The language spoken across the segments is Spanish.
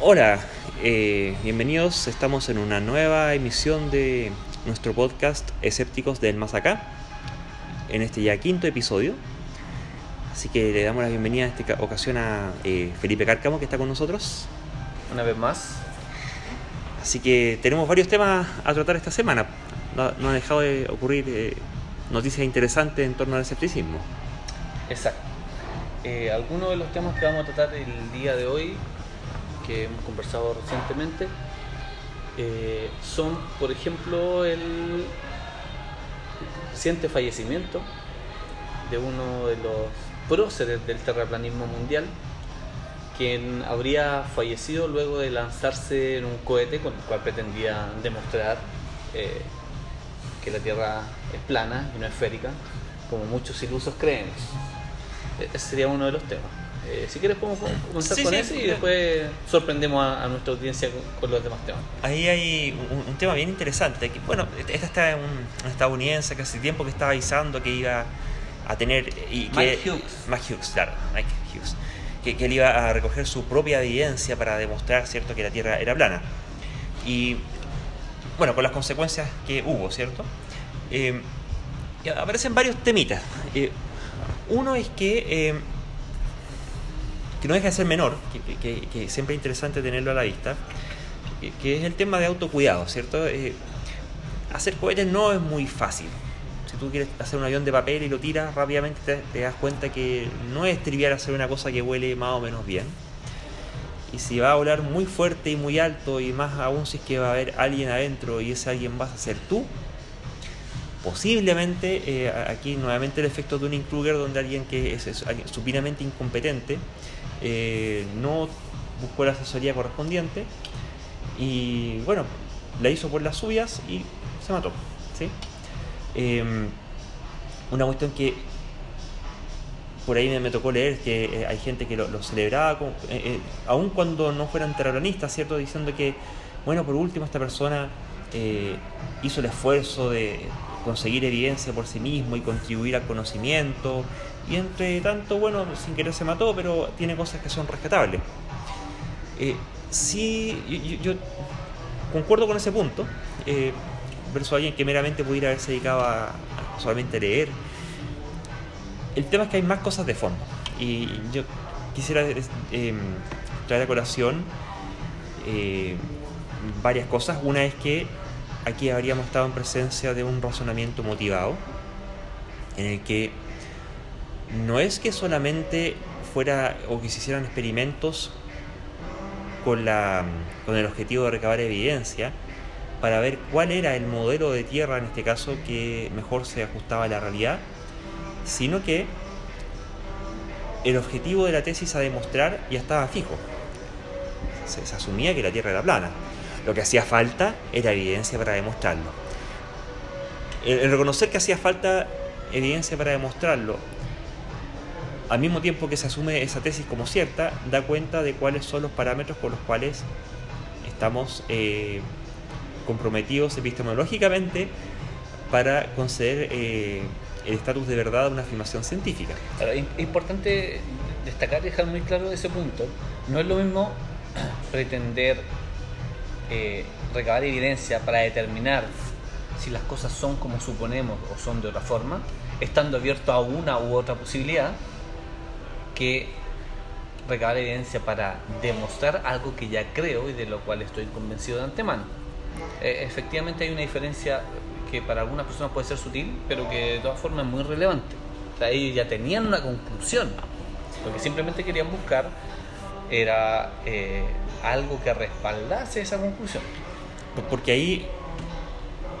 Hola, eh, bienvenidos. Estamos en una nueva emisión de nuestro podcast Escépticos del Más Acá, en este ya quinto episodio. Así que le damos la bienvenida en esta ocasión a eh, Felipe Cárcamo, que está con nosotros. Una vez más. Así que tenemos varios temas a tratar esta semana. No, no ha dejado de ocurrir eh, noticias interesantes en torno al escepticismo. Exacto. Eh, algunos de los temas que vamos a tratar el día de hoy, que hemos conversado recientemente, eh, son, por ejemplo, el reciente fallecimiento de uno de los próceres del terraplanismo mundial, quien habría fallecido luego de lanzarse en un cohete con el cual pretendía demostrar eh, que la Tierra es plana y no esférica, como muchos ilusos creen. E-, Ese sería uno de los temas. Eh, si quieres podemos comenzar Sí, con sí, ese y después sorprendemos a, a nuestra audiencia con, con los demás temas. Ahí hay un, un tema bien interesante. Que, bueno, esta está un, un estadounidense que hace tiempo que estaba avisando que iba a tener. Y que, Mike Hughes. Mike Hughes, claro, Mike Hughes. Que, que él iba a recoger su propia evidencia para demostrar, ¿cierto?, que la Tierra era plana. Y, bueno, con las consecuencias que hubo, ¿cierto? Eh, aparecen varios temitas. Eh, uno es que. Que no deja de ser menor, que, siempre es interesante tenerlo a la vista, que, es el tema de autocuidado, ¿cierto? Eh, hacer cohetes no es muy fácil. Si tú quieres hacer un avión de papel y lo tiras rápidamente, te, te das cuenta que no es trivial hacer una cosa que huele más o menos bien. Y si va a volar muy fuerte y muy alto, y más aún si es que va a haber alguien adentro y ese alguien vas a ser tú, posiblemente eh, aquí nuevamente el efecto de un Kruger donde alguien que es, es alguien supinamente incompetente eh, no buscó la asesoría correspondiente y bueno, la hizo por las suyas y se mató. ¿sí? Eh, una cuestión que por ahí me, tocó leer que eh, hay gente que lo, celebraba, como- eh, aun cuando no fueran terraplanistas, ¿cierto? Diciendo que, bueno, por último esta persona hizo el esfuerzo de conseguir evidencia por sí mismo y contribuir al conocimiento, y entre tanto, bueno, sin querer se mató, pero tiene cosas que son rescatables. Eh, sí, yo, concuerdo con ese punto, eh, versus alguien que meramente pudiera haberse dedicado a, a leer. El tema es que hay más cosas de fondo. Y yo quisiera eh, traer a colación eh, varias cosas. Una es que aquí habríamos estado en presencia de un razonamiento motivado, en el que no es que solamente fuera o que se hicieran experimentos con, el objetivo de recabar evidencia para ver cuál era el modelo de tierra en este caso que mejor se ajustaba a la realidad, sino que el objetivo de la tesis a demostrar ya estaba fijo. Se asumía que la Tierra era plana. Lo que hacía falta era evidencia para demostrarlo. El, reconocer que hacía falta evidencia para demostrarlo, al mismo tiempo que se asume esa tesis como cierta, da cuenta de cuáles son los parámetros con los cuales estamos eh, comprometidos epistemológicamente para conceder eh, el estatus de verdad a una afirmación científica. Es importante destacar y dejar muy claro ese punto. No es lo mismo pretender eh, recabar evidencia para determinar si las cosas son como suponemos o son de otra forma, estando abierto a una u otra posibilidad, que recabar evidencia para demostrar algo que ya creo y de lo cual estoy convencido de antemano. Eh, efectivamente hay una diferencia que para algunas personas puede ser sutil, pero que de todas formas es muy relevante. O ya tenían una conclusión. Lo simplemente querían buscar era eh, algo que respaldase esa conclusión. Por- Porque ahí,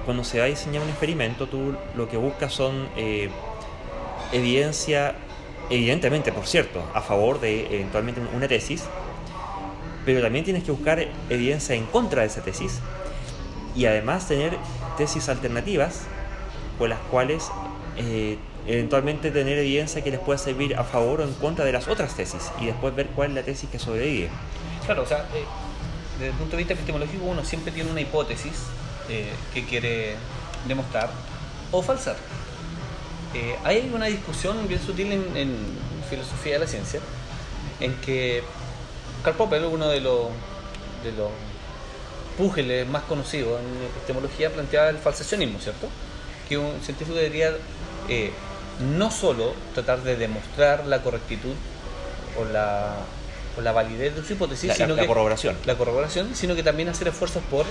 cuando se va a diseñar un experimento, tú lo que buscas son eh, evidencia, evidentemente, por cierto, a favor de eventualmente una tesis, pero también tienes que buscar evidencia en contra de esa tesis y además tener tesis alternativas con las cuales eh, eventualmente tener evidencia que les pueda servir a favor o en contra de las otras tesis y después ver cuál es la tesis que sobrevive. Claro, o sea, eh, desde el punto de vista epistemológico uno siempre tiene una hipótesis eh, que quiere demostrar o falsar. Eh, hay una discusión bien sutil en, filosofía de la ciencia en que Karl Popper, uno de los de más conocidos en epistemología planteaba el falsacionismo, ¿cierto? Que un científico debería no solo tratar de demostrar la correctitud o la, o la validez de su hipótesis, La, sino la que, corroboración. la corroboración, sino que también hacer esfuerzos por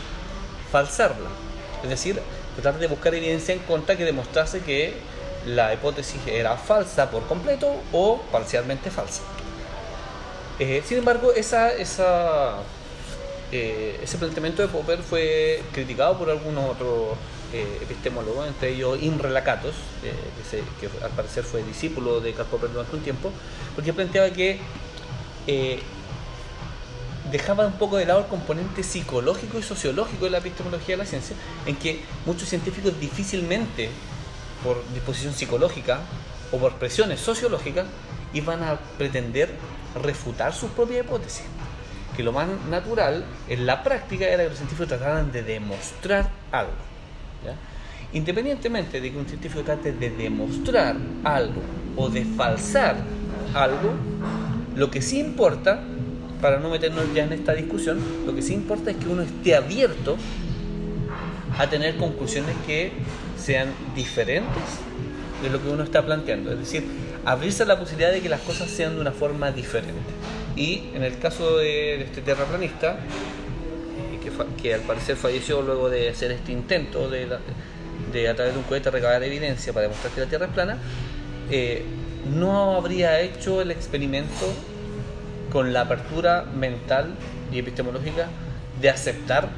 falsarla. Es decir, tratar de buscar evidencia en contra que demostrase que la hipótesis era falsa por completo o parcialmente falsa. Eh, sin embargo, esa, esa, eh, ese planteamiento de Popper fue criticado por algunos otros eh, epistemólogos, entre ellos Imre Lakatos, eh, que, al parecer fue discípulo de Karl durante un tiempo, porque planteaba que eh, dejaba un poco de lado el componente psicológico y sociológico de la epistemología de la ciencia, en que muchos científicos difícilmente, por disposición psicológica o por presiones sociológicas, iban a pretender refutar sus propias hipótesis. Que lo más natural en la práctica era que los científicos trataran de demostrar algo. Independientemente de que un científico trate de demostrar algo o de falsar algo, lo que sí importa, para no meternos ya en esta discusión, lo que sí importa es que uno esté abierto a tener conclusiones que sean diferentes de lo que uno está planteando. Es decir, abrirse a la posibilidad de que las cosas sean de una forma diferente. Y en el caso de, este terraplanista, que, al parecer falleció luego de hacer este intento de, la- de a través de un cohete recabar evidencia para demostrar que la Tierra es plana, eh, no habría hecho el experimento con la apertura mental y epistemológica de aceptar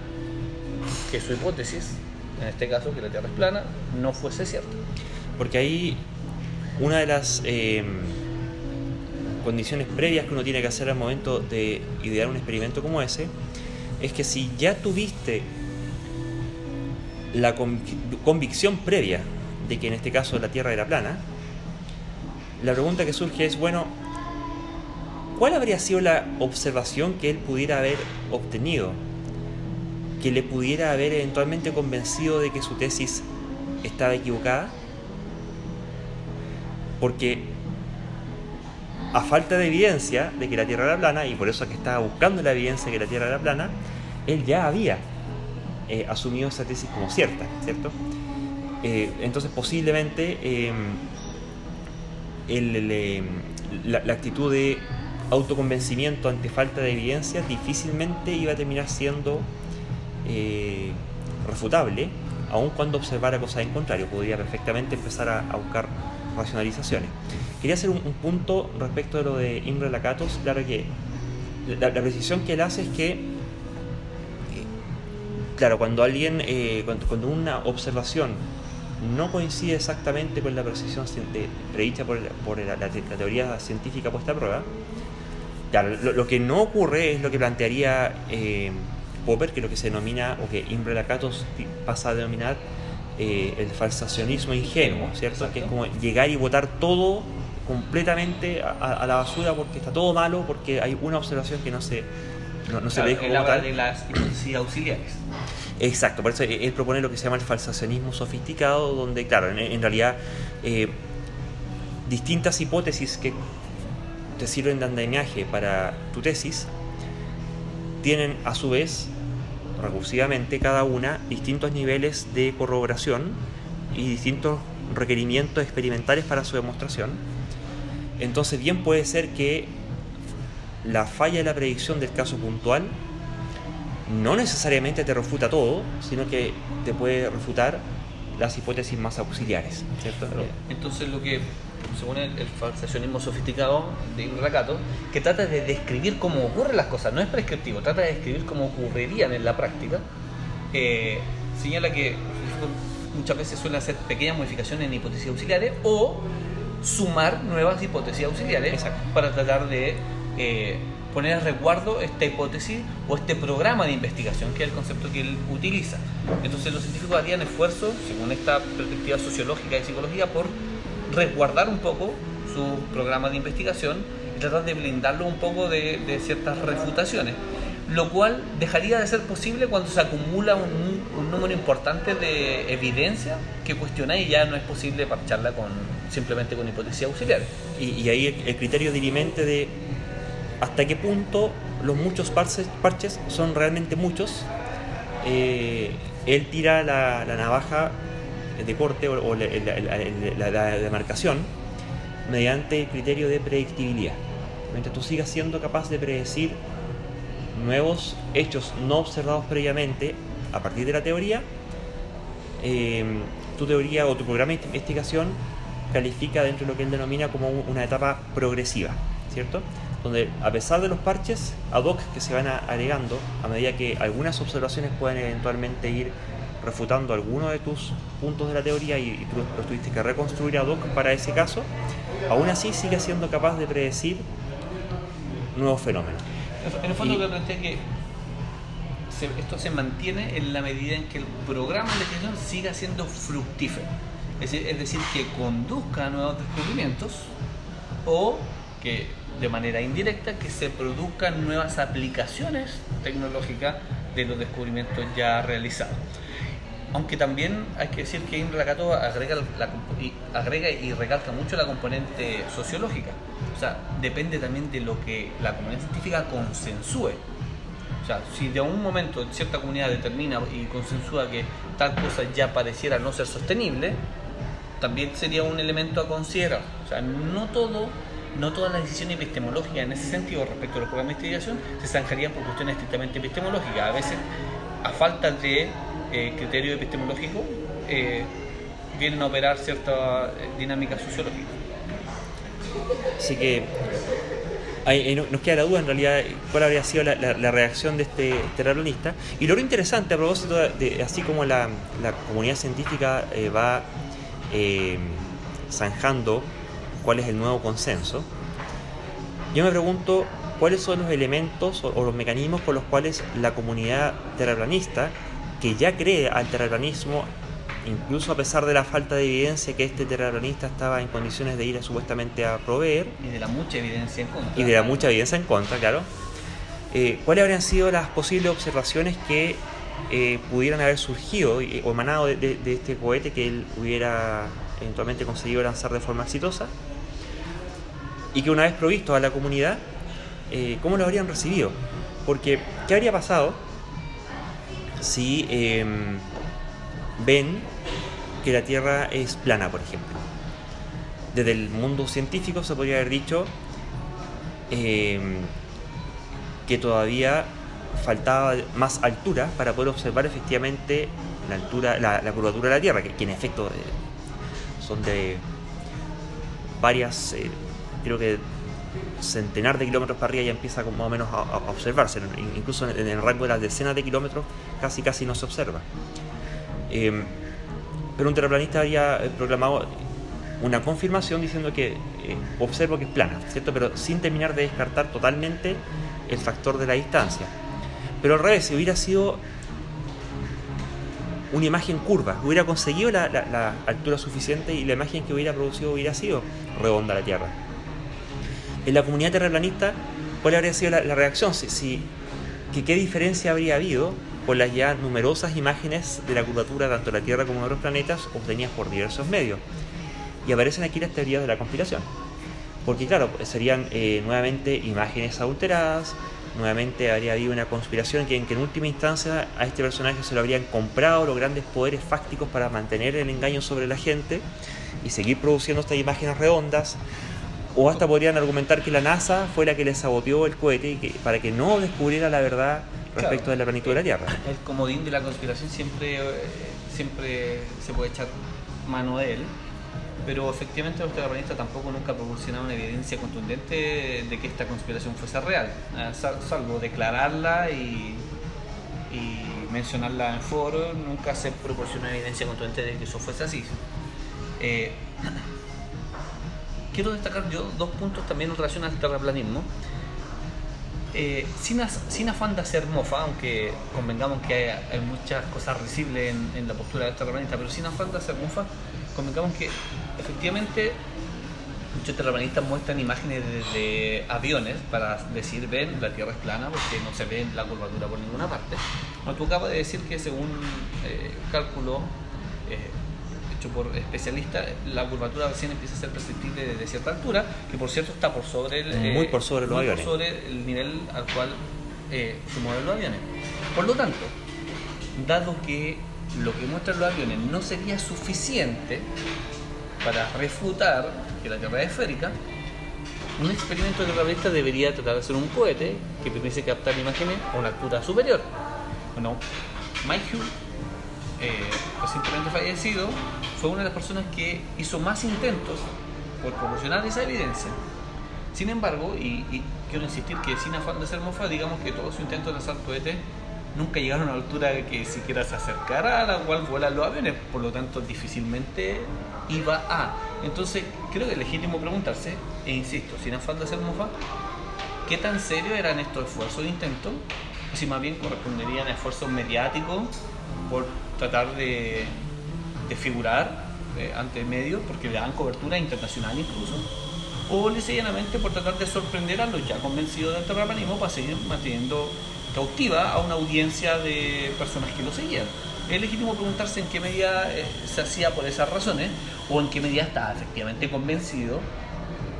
que su hipótesis, en este caso que la Tierra es plana, no fuese cierta. Porque ahí una de las eh, condiciones previas que uno tiene que hacer al momento de idear un experimento como ese es que si ya tuviste la convic- convicción previa de que en este caso la Tierra era plana, la pregunta que surge es, bueno, ¿cuál habría sido la observación que él pudiera haber obtenido que le pudiera haber eventualmente convencido de que su tesis estaba equivocada? Porque a falta de evidencia de que la Tierra era plana, y por eso es que estaba buscando la evidencia de que la Tierra era plana, él ya había eh, asumido esa tesis como cierta, ¿cierto? Eh, entonces posiblemente eh, la, la actitud de autoconvencimiento ante falta de evidencia difícilmente iba a terminar siendo eh, refutable, aun cuando observara cosas en contrario, podría perfectamente empezar a, a buscar racionalizaciones. Quería hacer un, un punto respecto de lo de Imre Lakatos, claro que la, precisión que él hace es que, eh, claro, cuando alguien, eh, cuando, una observación no coincide exactamente con la precisión predicha por, la, la te- la teoría científica puesta a prueba, Claro, lo, que no ocurre es lo que plantearía eh, Popper, que es lo que se denomina, o que Imre Lakatos pasa a denominar eh, el falsacionismo ingenuo, ¿cierto? Exacto. Que es como llegar y votar todo completamente a, la basura porque está todo malo, porque hay una observación que no se, no, no se le dijo Él habla de las hipótesis auxiliares. Exacto, por eso él él propone lo que se llama el falsacionismo sofisticado, donde, claro, en, en realidad eh, distintas hipótesis que te sirven de andamiaje para tu tesis tienen a su vez, recursivamente, cada una distintos niveles de corroboración y distintos requerimientos experimentales para su demostración. Entonces, bien puede ser que la falla de la predicción del caso puntual no necesariamente te refuta todo, sino que te puede refutar las hipótesis más auxiliares, ¿cierto? Eh, Entonces lo que, según el, el falsacionismo sofisticado de Imre Lakatos, que trata de describir cómo ocurren las cosas, no es prescriptivo, trata de describir cómo ocurrirían en la práctica, eh, señala que muchas veces suelen hacer pequeñas modificaciones en hipótesis auxiliares o sumar nuevas hipótesis auxiliares Exacto. para tratar de eh, poner a resguardo esta hipótesis o este programa de investigación, que es el concepto que él utiliza. Entonces los científicos harían esfuerzos, según esta perspectiva sociológica y psicológica, por resguardar un poco su programa de investigación y tratar de blindarlo un poco de, de ciertas refutaciones. Lo cual dejaría de ser posible cuando se acumula un, un número importante de evidencia que cuestiona y ya no es posible parcharla con, simplemente con hipótesis auxiliares. Y, y ahí el, el criterio dirimente de hasta qué punto los muchos parches, parches son realmente muchos. Eh, él tira la, navaja de corte o, la, la, demarcación mediante el criterio de predictibilidad. Mientras tú sigas siendo capaz de predecir nuevos hechos no observados previamente a partir de la teoría, eh, tu teoría o tu programa de investigación califica dentro de lo que él denomina como una etapa progresiva, ¿cierto? Donde a pesar de los parches ad hoc que se van agregando, a medida que algunas observaciones pueden eventualmente ir refutando algunos de tus puntos de la teoría y, tú los tuviste que reconstruir ad hoc para ese caso, aún así sigue siendo capaz de predecir nuevos fenómenos. En el fondo, y, plantea que esto se mantiene en la medida en que el programa de investigación siga siendo fructífero. Es decir, que conduzca a nuevos descubrimientos o que de manera indirecta que se produzcan nuevas aplicaciones tecnológicas de los descubrimientos ya realizados. Aunque también hay que decir que Imre Lakatos agrega, y, agrega y recalca mucho la componente sociológica. O sea, depende también de lo que la comunidad científica consensúe. O sea, si de un momento cierta comunidad determina y consensúa que tal cosa ya pareciera no ser sostenible, también sería un elemento a considerar. O sea, no todo, no todas las decisiones epistemológicas en ese sentido respecto a los programas de investigación se zanjarían por cuestiones estrictamente epistemológicas. A veces, a falta de eh, criterio epistemológico, eh, vienen a operar cierta eh, dinámica sociológica. Así que nos queda la duda en realidad cuál habría sido la, reacción de este terraplanista. Y lo interesante a propósito de, así como la, comunidad científica va eh, zanjando cuál es el nuevo consenso, yo me pregunto cuáles son los elementos o, los mecanismos por los cuales la comunidad terraplanista, que ya cree al terraplanismo, incluso a pesar de la falta de evidencia que este terraplanista estaba en condiciones de ir supuestamente a proveer. Y de la mucha evidencia en contra. Y de la mucha evidencia en contra, claro. Eh, ¿Cuáles habrían sido las posibles observaciones que eh, pudieran haber surgido o emanado de, este cohete que él hubiera eventualmente conseguido lanzar de forma exitosa y que una vez provisto a la comunidad, eh, ¿cómo lo habrían recibido? Porque, ¿qué habría pasado si em, ven que la Tierra es plana, por ejemplo? Desde el mundo científico se podría haber dicho em, que todavía faltaba más altura para poder observar efectivamente la altura, la, curvatura de la Tierra, que, en efecto eh, son de varias, eh, creo que centenar de kilómetros para arriba ya empieza más o menos a, observarse, incluso en, el rango de las decenas de kilómetros casi casi no se observa. Em, pero un terraplanista había eh, proclamado una confirmación diciendo que observo que es plana, ¿cierto? Pero sin terminar de descartar totalmente el factor de la distancia. Pero al revés, si hubiera sido una imagen curva, hubiera conseguido la, altura suficiente y la imagen que hubiera producido hubiera sido redonda la Tierra. En la comunidad terraplanista, ¿cuál habría sido la, reacción? Si, ¿Qué diferencia habría habido con las ya numerosas imágenes de la curvatura tanto de la Tierra como de otros planetas obtenidas por diversos medios? Y aparecen aquí las teorías de la conspiración. Porque claro, serían eh, nuevamente imágenes adulteradas, nuevamente habría habido una conspiración que en, que en última instancia a este personaje se lo habrían comprado los grandes poderes fácticos para mantener el engaño sobre la gente y seguir produciendo estas imágenes redondas. O hasta podrían argumentar que la NASA fue la que le saboteó el cohete y que, para que no descubriera la verdad respecto de la planitud de la Tierra. El comodín de la conspiración siempre, eh, siempre se puede echar mano de él pero efectivamente los terraplanistas tampoco nunca proporcionaron una evidencia contundente de que esta conspiración fuese real, eh, salvo declararla y, mencionarla en foro, nunca se proporcionó evidencia contundente de que eso fuese así. Eh, quiero destacar yo dos puntos también en relación al terraplanismo. Eh, sin, afán de hacer mofa, aunque convengamos que hay, muchas cosas risibles en, la postura de terraplanista, pero sin afán de hacer mofa, convengamos que efectivamente muchos terraplanistas muestran imágenes de, aviones para decir, ven, la Tierra es plana porque no se ve la curvatura por ninguna parte. No, tú de decir que según eh, cálculo, eh, hecho por especialistas, la curvatura recién empieza a ser perceptible desde cierta altura, que por cierto está por sobre el, muy por sobre los muy aviones. por sobre el nivel al cual eh, se mueven los aviones. Por lo tanto, dado que lo que muestran los aviones no sería suficiente para refutar que la Tierra es esférica, un experimento terrorista debería tratar de hacer un cohete que permite captar imágenes a una altura superior. Bueno, Mike Hugh, eh, recientemente fallecido, fue una de las personas que hizo más intentos por proporcionar esa evidencia. Sin embargo, y, quiero insistir que sin afán de ser mofa, digamos que todos sus intentos de lanzar nunca llegaron a una altura que siquiera se acercara a la cual vuelan los aviones, por lo tanto difícilmente iba a. Entonces creo que es legítimo preguntarse, e insisto, sin afán de ser mofa, ¿qué tan serios eran estos esfuerzos de intento? Si más bien corresponderían a esfuerzos mediáticos por tratar de, de figurar eh, ante medios, porque le dan cobertura internacional incluso, o llanamente por tratar de sorprender a los ya convencidos del terraplanismo para seguir manteniendo cautiva a una audiencia de personas que lo seguían. Es legítimo preguntarse en qué medida eh, se hacía por esas razones o en qué medida estaba efectivamente convencido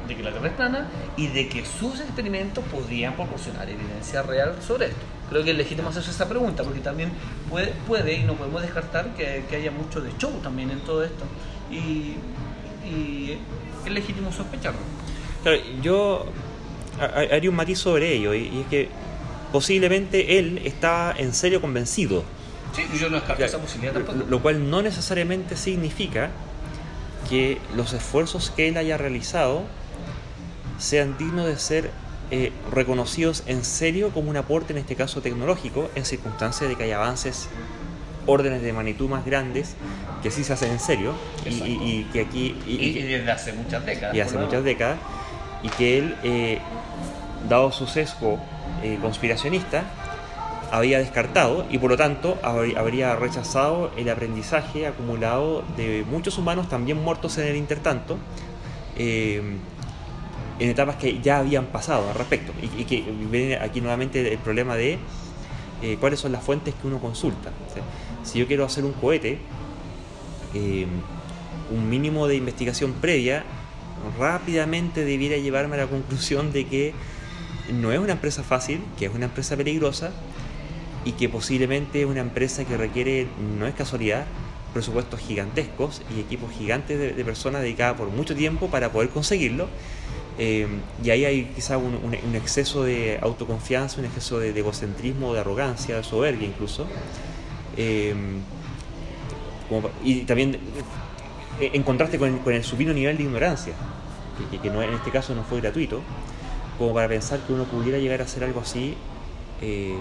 de que la Tierra es plana y de que sus experimentos podían proporcionar evidencia real sobre esto. Creo que es legítimo hacerse esa pregunta porque también puede, puede y no podemos descartar que, que haya mucho de show también en todo esto y, y es legítimo sospecharlo. Claro, yo ha- ha- haría un matiz sobre ello, y, y es que posiblemente él está en serio convencido, Sí, yo no descarto esa posibilidad tampoco. lo cual no necesariamente significa que los esfuerzos que él haya realizado sean dignos de ser eh, reconocidos en serio como un aporte, en este caso tecnológico, en circunstancias de que hay avances, órdenes de magnitud más grandes, que sí se hacen en serio, y, y- y que aquí... y- desde hace muchas décadas. y hace muchas décadas, y que él, eh, dado su sesgo eh, conspiracionista, había descartado y por lo tanto habr- habría rechazado el aprendizaje acumulado de muchos humanos también muertos en el intertanto, eh, en etapas que ya habían pasado al respecto. Y, que viene aquí nuevamente el problema de eh, cuáles son las fuentes que uno consulta. Si yo quiero hacer un cohete, eh, un mínimo de investigación previa rápidamente debiera llevarme a la conclusión de que no es una empresa fácil, que es una empresa peligrosa y que posiblemente es una empresa que requiere, no es casualidad, presupuestos gigantescos y equipos gigantes de personas dedicadas por mucho tiempo para poder conseguirlo. Eh, y ahí hay quizá un, un- un exceso de autoconfianza, un exceso de, de egocentrismo, de arrogancia, de soberbia incluso. Eh, como y también eh, en contraste con el, con el supino nivel de ignorancia, que, que- que no, en este caso no fue gratuito, como para pensar que uno pudiera llegar a hacer algo así eh,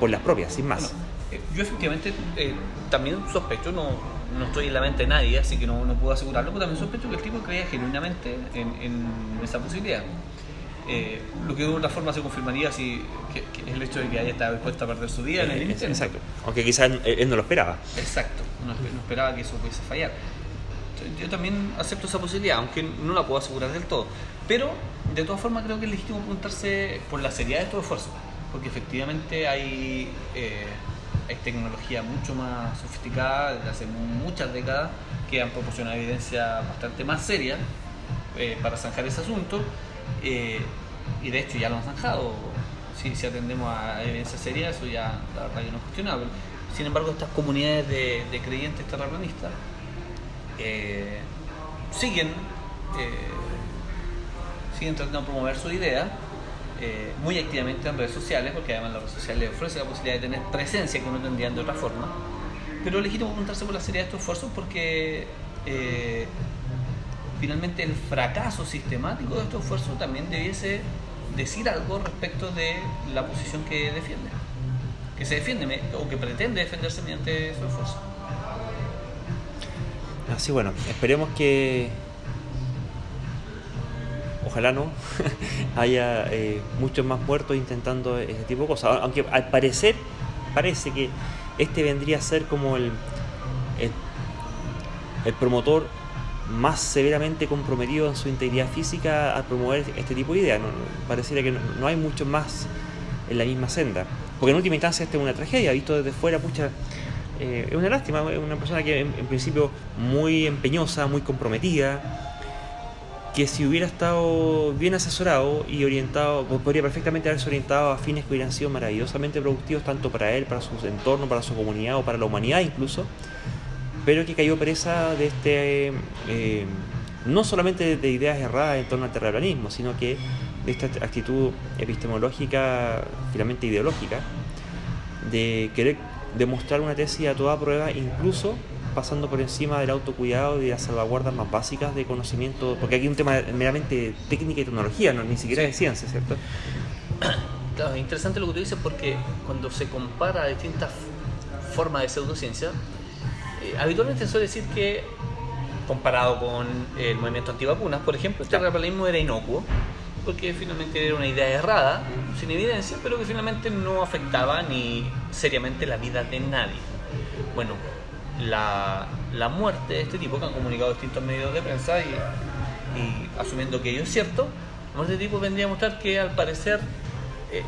por las propias, sin más. Bueno, eh, yo efectivamente eh, también sospecho, no, no estoy en la mente de nadie, así que no, no puedo asegurarlo, pero también sospecho que el tipo creía genuinamente en, en esa posibilidad. Eh, lo que de una forma se confirmaría si que, que es el hecho de que haya estado dispuesto a perder su vida en el Eh, intento. Exacto. Aunque quizás él, él no lo esperaba. Exacto, no, no esperaba que eso pudiese fallar. Yo también acepto esa posibilidad, aunque no la puedo asegurar del todo. Pero, de todas formas, creo que es legítimo preguntarse por la seriedad de estos esfuerzos. Porque efectivamente hay, eh, hay tecnología mucho más sofisticada desde hace muchas décadas que han proporcionado evidencia bastante más seria eh, para zanjar ese asunto. eh, y de hecho ya lo han zanjado. Si, si atendemos a evidencia seria, eso ya la verdad no es cuestionable. Sin embargo, estas comunidades de, creyentes terraplanistas eh, siguen, siguen tratando de promover su idea eh, muy activamente en redes sociales, porque además las redes sociales ofrecen la posibilidad de tener presencia que no tendrían de otra forma. Pero es legítimo preguntarse por la seriedad de estos esfuerzos porque eh, finalmente el fracaso sistemático de estos esfuerzos también debiese decir algo respecto de la posición que defiende, que se defiende o que pretende defenderse mediante su esfuerzo. Así bueno, esperemos que ojalá no haya eh, muchos más muertos intentando ese tipo de cosas. Aunque al parecer parece que este vendría a ser como el, el, promotor más severamente comprometido en su integridad física al promover este tipo de ideas. No, pareciera que no, hay muchos más en la misma senda. Porque en última instancia esta es una tragedia, visto desde fuera, pucha, Eh, es una lástima, es una persona que en principio muy empeñosa, muy comprometida, que si hubiera estado bien asesorado y orientado, podría perfectamente haberse orientado a fines que hubieran sido maravillosamente productivos tanto para él, para su entorno, para su comunidad o para la humanidad incluso, pero que cayó presa de este, eh, no solamente de ideas erradas en torno al terraplanismo, sino que de esta actitud epistemológica, finalmente ideológica, de querer demostrar una tesis a toda prueba, incluso pasando por encima del autocuidado y de las salvaguardas más básicas de conocimiento, porque aquí hay un tema meramente técnica y tecnología, no, ni siquiera de ciencia, ¿cierto? Claro, es interesante lo que tú dices porque cuando se compara distintas formas de pseudociencia, eh, habitualmente suele decir que comparado con el movimiento antivacunas, por ejemplo, este terraplanismo era inocuo, porque finalmente era una idea errada, sin evidencia, pero que finalmente no afectaba ni seriamente la vida de nadie. Bueno, la, la, muerte de este tipo, que han comunicado distintos medios de prensa y, y asumiendo que ello es cierto, la muerte de este tipo vendría a mostrar que al parecer eh,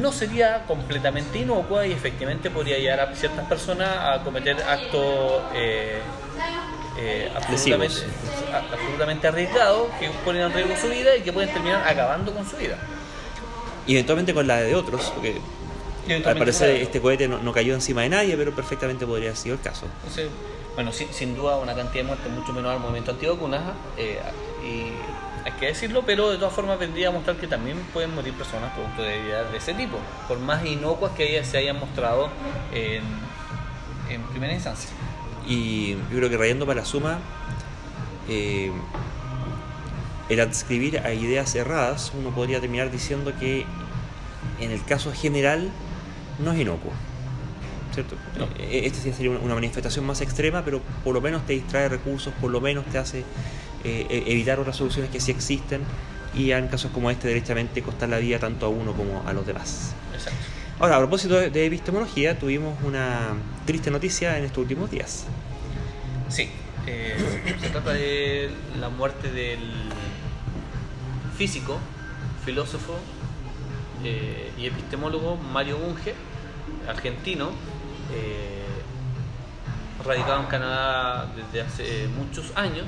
no sería completamente inocua y efectivamente podría llevar a ciertas personas a cometer actos eh, eh, absolutamente, absolutamente arriesgados que ponen en riesgo su vida y que pueden terminar acabando con su vida. Y eventualmente con la de otros, porque al parecer este cohete no, cayó encima de nadie, pero perfectamente podría haber sido el caso. bueno, sin, duda una cantidad de muertes mucho menor al movimiento antivacunas, eh, y hay que decirlo, pero de todas formas vendría a mostrar que también pueden morir personas producto de ideas de ese tipo, por más inocuas que ellas se hayan mostrado en, en primera instancia. Y yo creo que rayando para la suma, eh, el adscribir a ideas erradas, uno podría terminar diciendo que en el caso general no es inocuo. ¿cierto? E-, esta sería una manifestación más extrema, pero por lo menos te distrae recursos, por lo menos te hace eh, e-, evitar otras soluciones que sí existen y en casos como este directamente costar la vida tanto a uno como a los demás. Exacto. Ahora, a propósito de epistemología, tuvimos una triste noticia en estos últimos días. Sí, eh, se trata de la muerte del físico, filósofo eh, y epistemólogo Mario Bunge, argentino, eh, radicado en Canadá desde hace muchos años,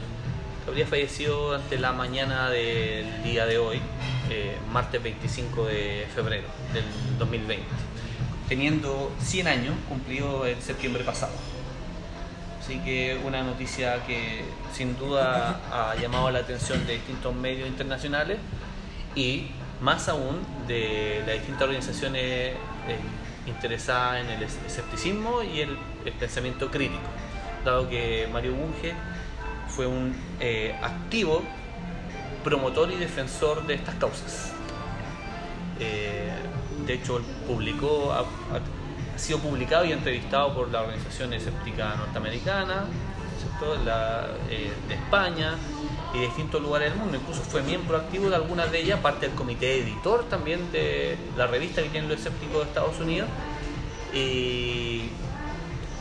que habría fallecido ante la mañana del día de hoy, eh, martes 25 de febrero del 2020, teniendo 100 años cumplido en septiembre pasado. Así que una noticia que sin duda ha llamado la atención de distintos medios internacionales y más aún de las distintas organizaciones eh, interesadas en el escepticismo y el, pensamiento crítico, dado que Mario Bunge fue un eh, activo promotor y defensor de estas causas. Eh, de hecho, publicó, ha, sido publicado y entrevistado por la Organización Escéptica Norteamericana, la, de España, y distintos lugares del mundo. Incluso fue miembro activo de algunas de ellas, parte del comité editor también de la revista que tiene los escépticos de Estados Unidos. Y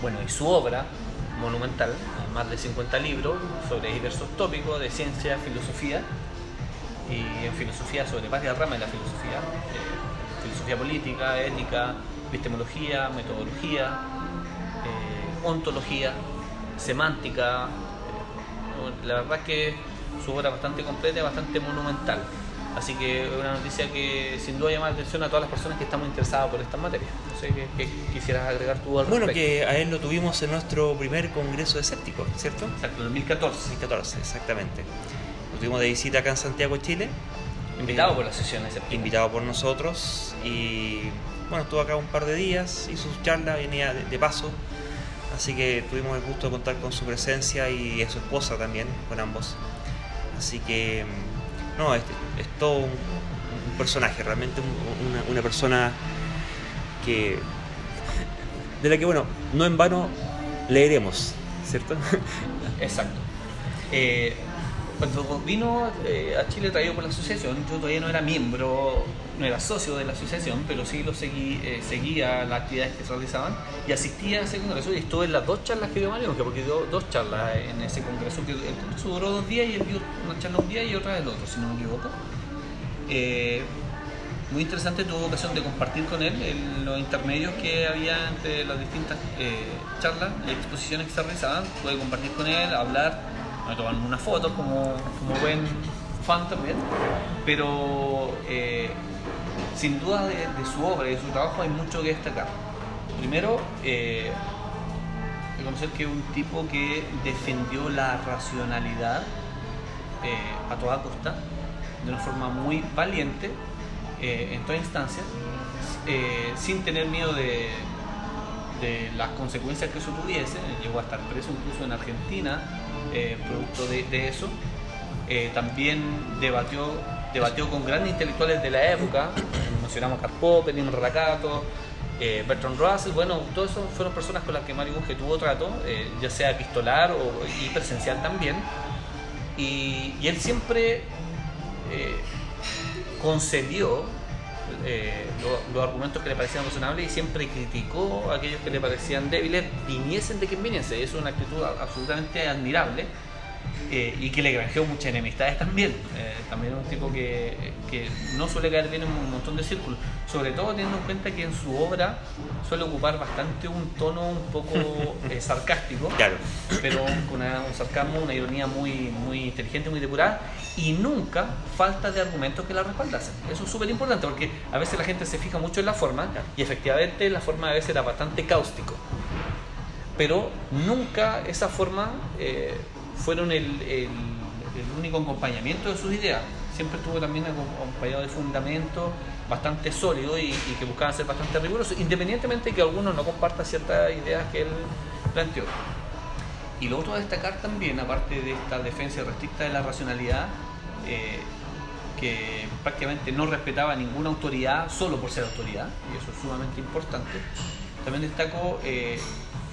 bueno, y su obra monumental, más de 50 libros sobre diversos tópicos de ciencia, filosofía y en filosofía sobre varias ramas de la filosofía, eh, filosofía política, ética, epistemología, metodología, eh, ontología, semántica. Eh, la verdad que su obra bastante completa y bastante monumental. Así que es una noticia que sin duda llama la atención a todas las personas que estamos interesadas por estas materias. No sé qué, quisieras agregar tú al Bueno, que a él lo tuvimos en nuestro primer congreso de escépticos, ¿cierto? Exacto, en 2014. 2014, exactamente. Lo tuvimos de visita acá en Santiago, Chile. Invitado por la sesión de Invitado por nosotros y bueno, estuvo acá un par de días, hizo su charla, venía de paso. Así que tuvimos el gusto de contar con su presencia y a su esposa también, con ambos. Así que, mm, no, es, es todo un, personaje, realmente una, persona que. de la que, bueno, no en vano leeremos, ¿cierto? Exacto. Eh, cuando vino eh, a Chile traído por la asociación, yo todavía no era miembro, no era socio de la asociación, pero sí lo seguí, eh, seguía las actividades que se realizaban y asistía a ese congreso y estuve en las dos charlas que dio Mario, porque dio dos charlas en ese congreso, que el congreso duró dos días y él dio una charla un día y otra el otro, si no me equivoco. Eh, muy interesante, tuve ocasión de compartir con él en los intermedios que había entre las distintas eh, charlas y exposiciones que se realizaban. Pude compartir con él, hablar, me toman unas fotos como, como buen fan también, pero eh, sin duda de, su obra y de su trabajo hay mucho que destacar. Primero, eh, reconocer que es un tipo que defendió la racionalidad a toda costa, de una forma muy valiente eh, en toda instancia, eh, sin tener miedo de, las consecuencias que eso tuviese. Llegó a estar preso incluso en Argentina, eh, producto de, eso. también debatió, debatió con grandes intelectuales de la época, mencionamos Karl Popper, Rakato, Bertrand Russell, bueno, todos esos fueron personas con las que Mario Bunge tuvo trato, ya sea epistolar o, y presencial también. Y, él siempre concedió eh, los argumentos que le parecían razonables y siempre criticó a aquellos que le parecían débiles, viniesen de quien viniese. Es una actitud absolutamente admirable eh, y que le granjeó muchas enemistades también. Eh, también es un tipo que, que, no suele caer bien en un montón de círculos, sobre todo teniendo en cuenta que en su obra suele ocupar bastante un tono un poco eh, sarcástico, claro. pero con un sarcasmo, una ironía muy, muy inteligente, muy depurada, y nunca falta de argumentos que la respaldasen. Eso es súper importante porque a veces la gente se fija mucho en la forma y efectivamente la forma a veces era bastante cáustico. Pero nunca esa forma fueron el, único acompañamiento de sus ideas. Siempre estuvo también acompañado de fundamentos bastante sólidos y, que buscaban ser bastante rigurosos, independientemente de que algunos no compartan ciertas ideas que él planteó. Y lo otro a destacar también, aparte de esta defensa restricta de la racionalidad, eh, que prácticamente no respetaba ninguna autoridad solo por ser autoridad, y eso es sumamente importante, también destaco eh,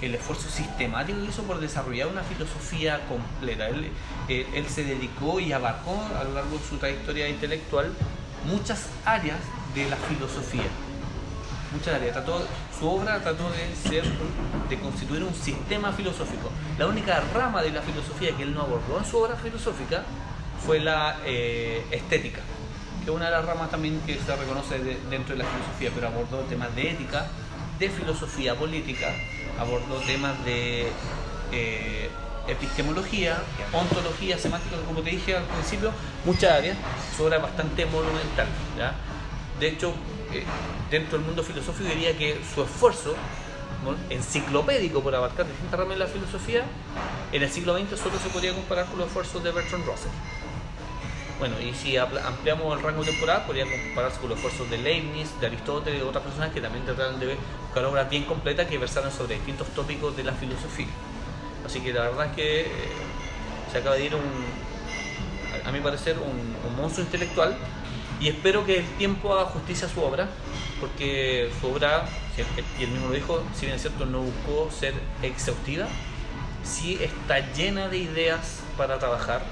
el esfuerzo sistemático que hizo por desarrollar una filosofía completa. Él, se dedicó y abarcó a lo largo de su trayectoria intelectual muchas áreas de la filosofía. Muchas áreas. Trató, su obra trató de ser, de constituir un sistema filosófico. La única rama de la filosofía que él no abordó en su obra filosófica fue la eh, estética, que es una de las ramas también que se reconoce dentro de la filosofía, pero abordó temas de ética, de filosofía política, abordó temas de eh, epistemología, ontología, semántica, como te dije al principio, muchas áreas, su obra bastante monumental. De hecho, eh, dentro del mundo filosófico diría que su esfuerzo enciclopédico por abarcar distintas ramas de la filosofía, en el siglo XX solo se podría comparar con los esfuerzos de Bertrand Russell. Bueno, y si ampliamos el rango temporal, podría compararse con los esfuerzos de Leibniz, de Aristóteles y otras personas que también trataron de buscar obras bien completas que versaran sobre distintos tópicos de la filosofía. Así que la verdad es que eh, se acaba de ir un, a mi parecer, un, monstruo intelectual y espero que el tiempo haga justicia a su obra, porque su obra, y él mismo lo dijo, si bien es cierto, no buscó ser exhaustiva, sí está llena de ideas para trabajar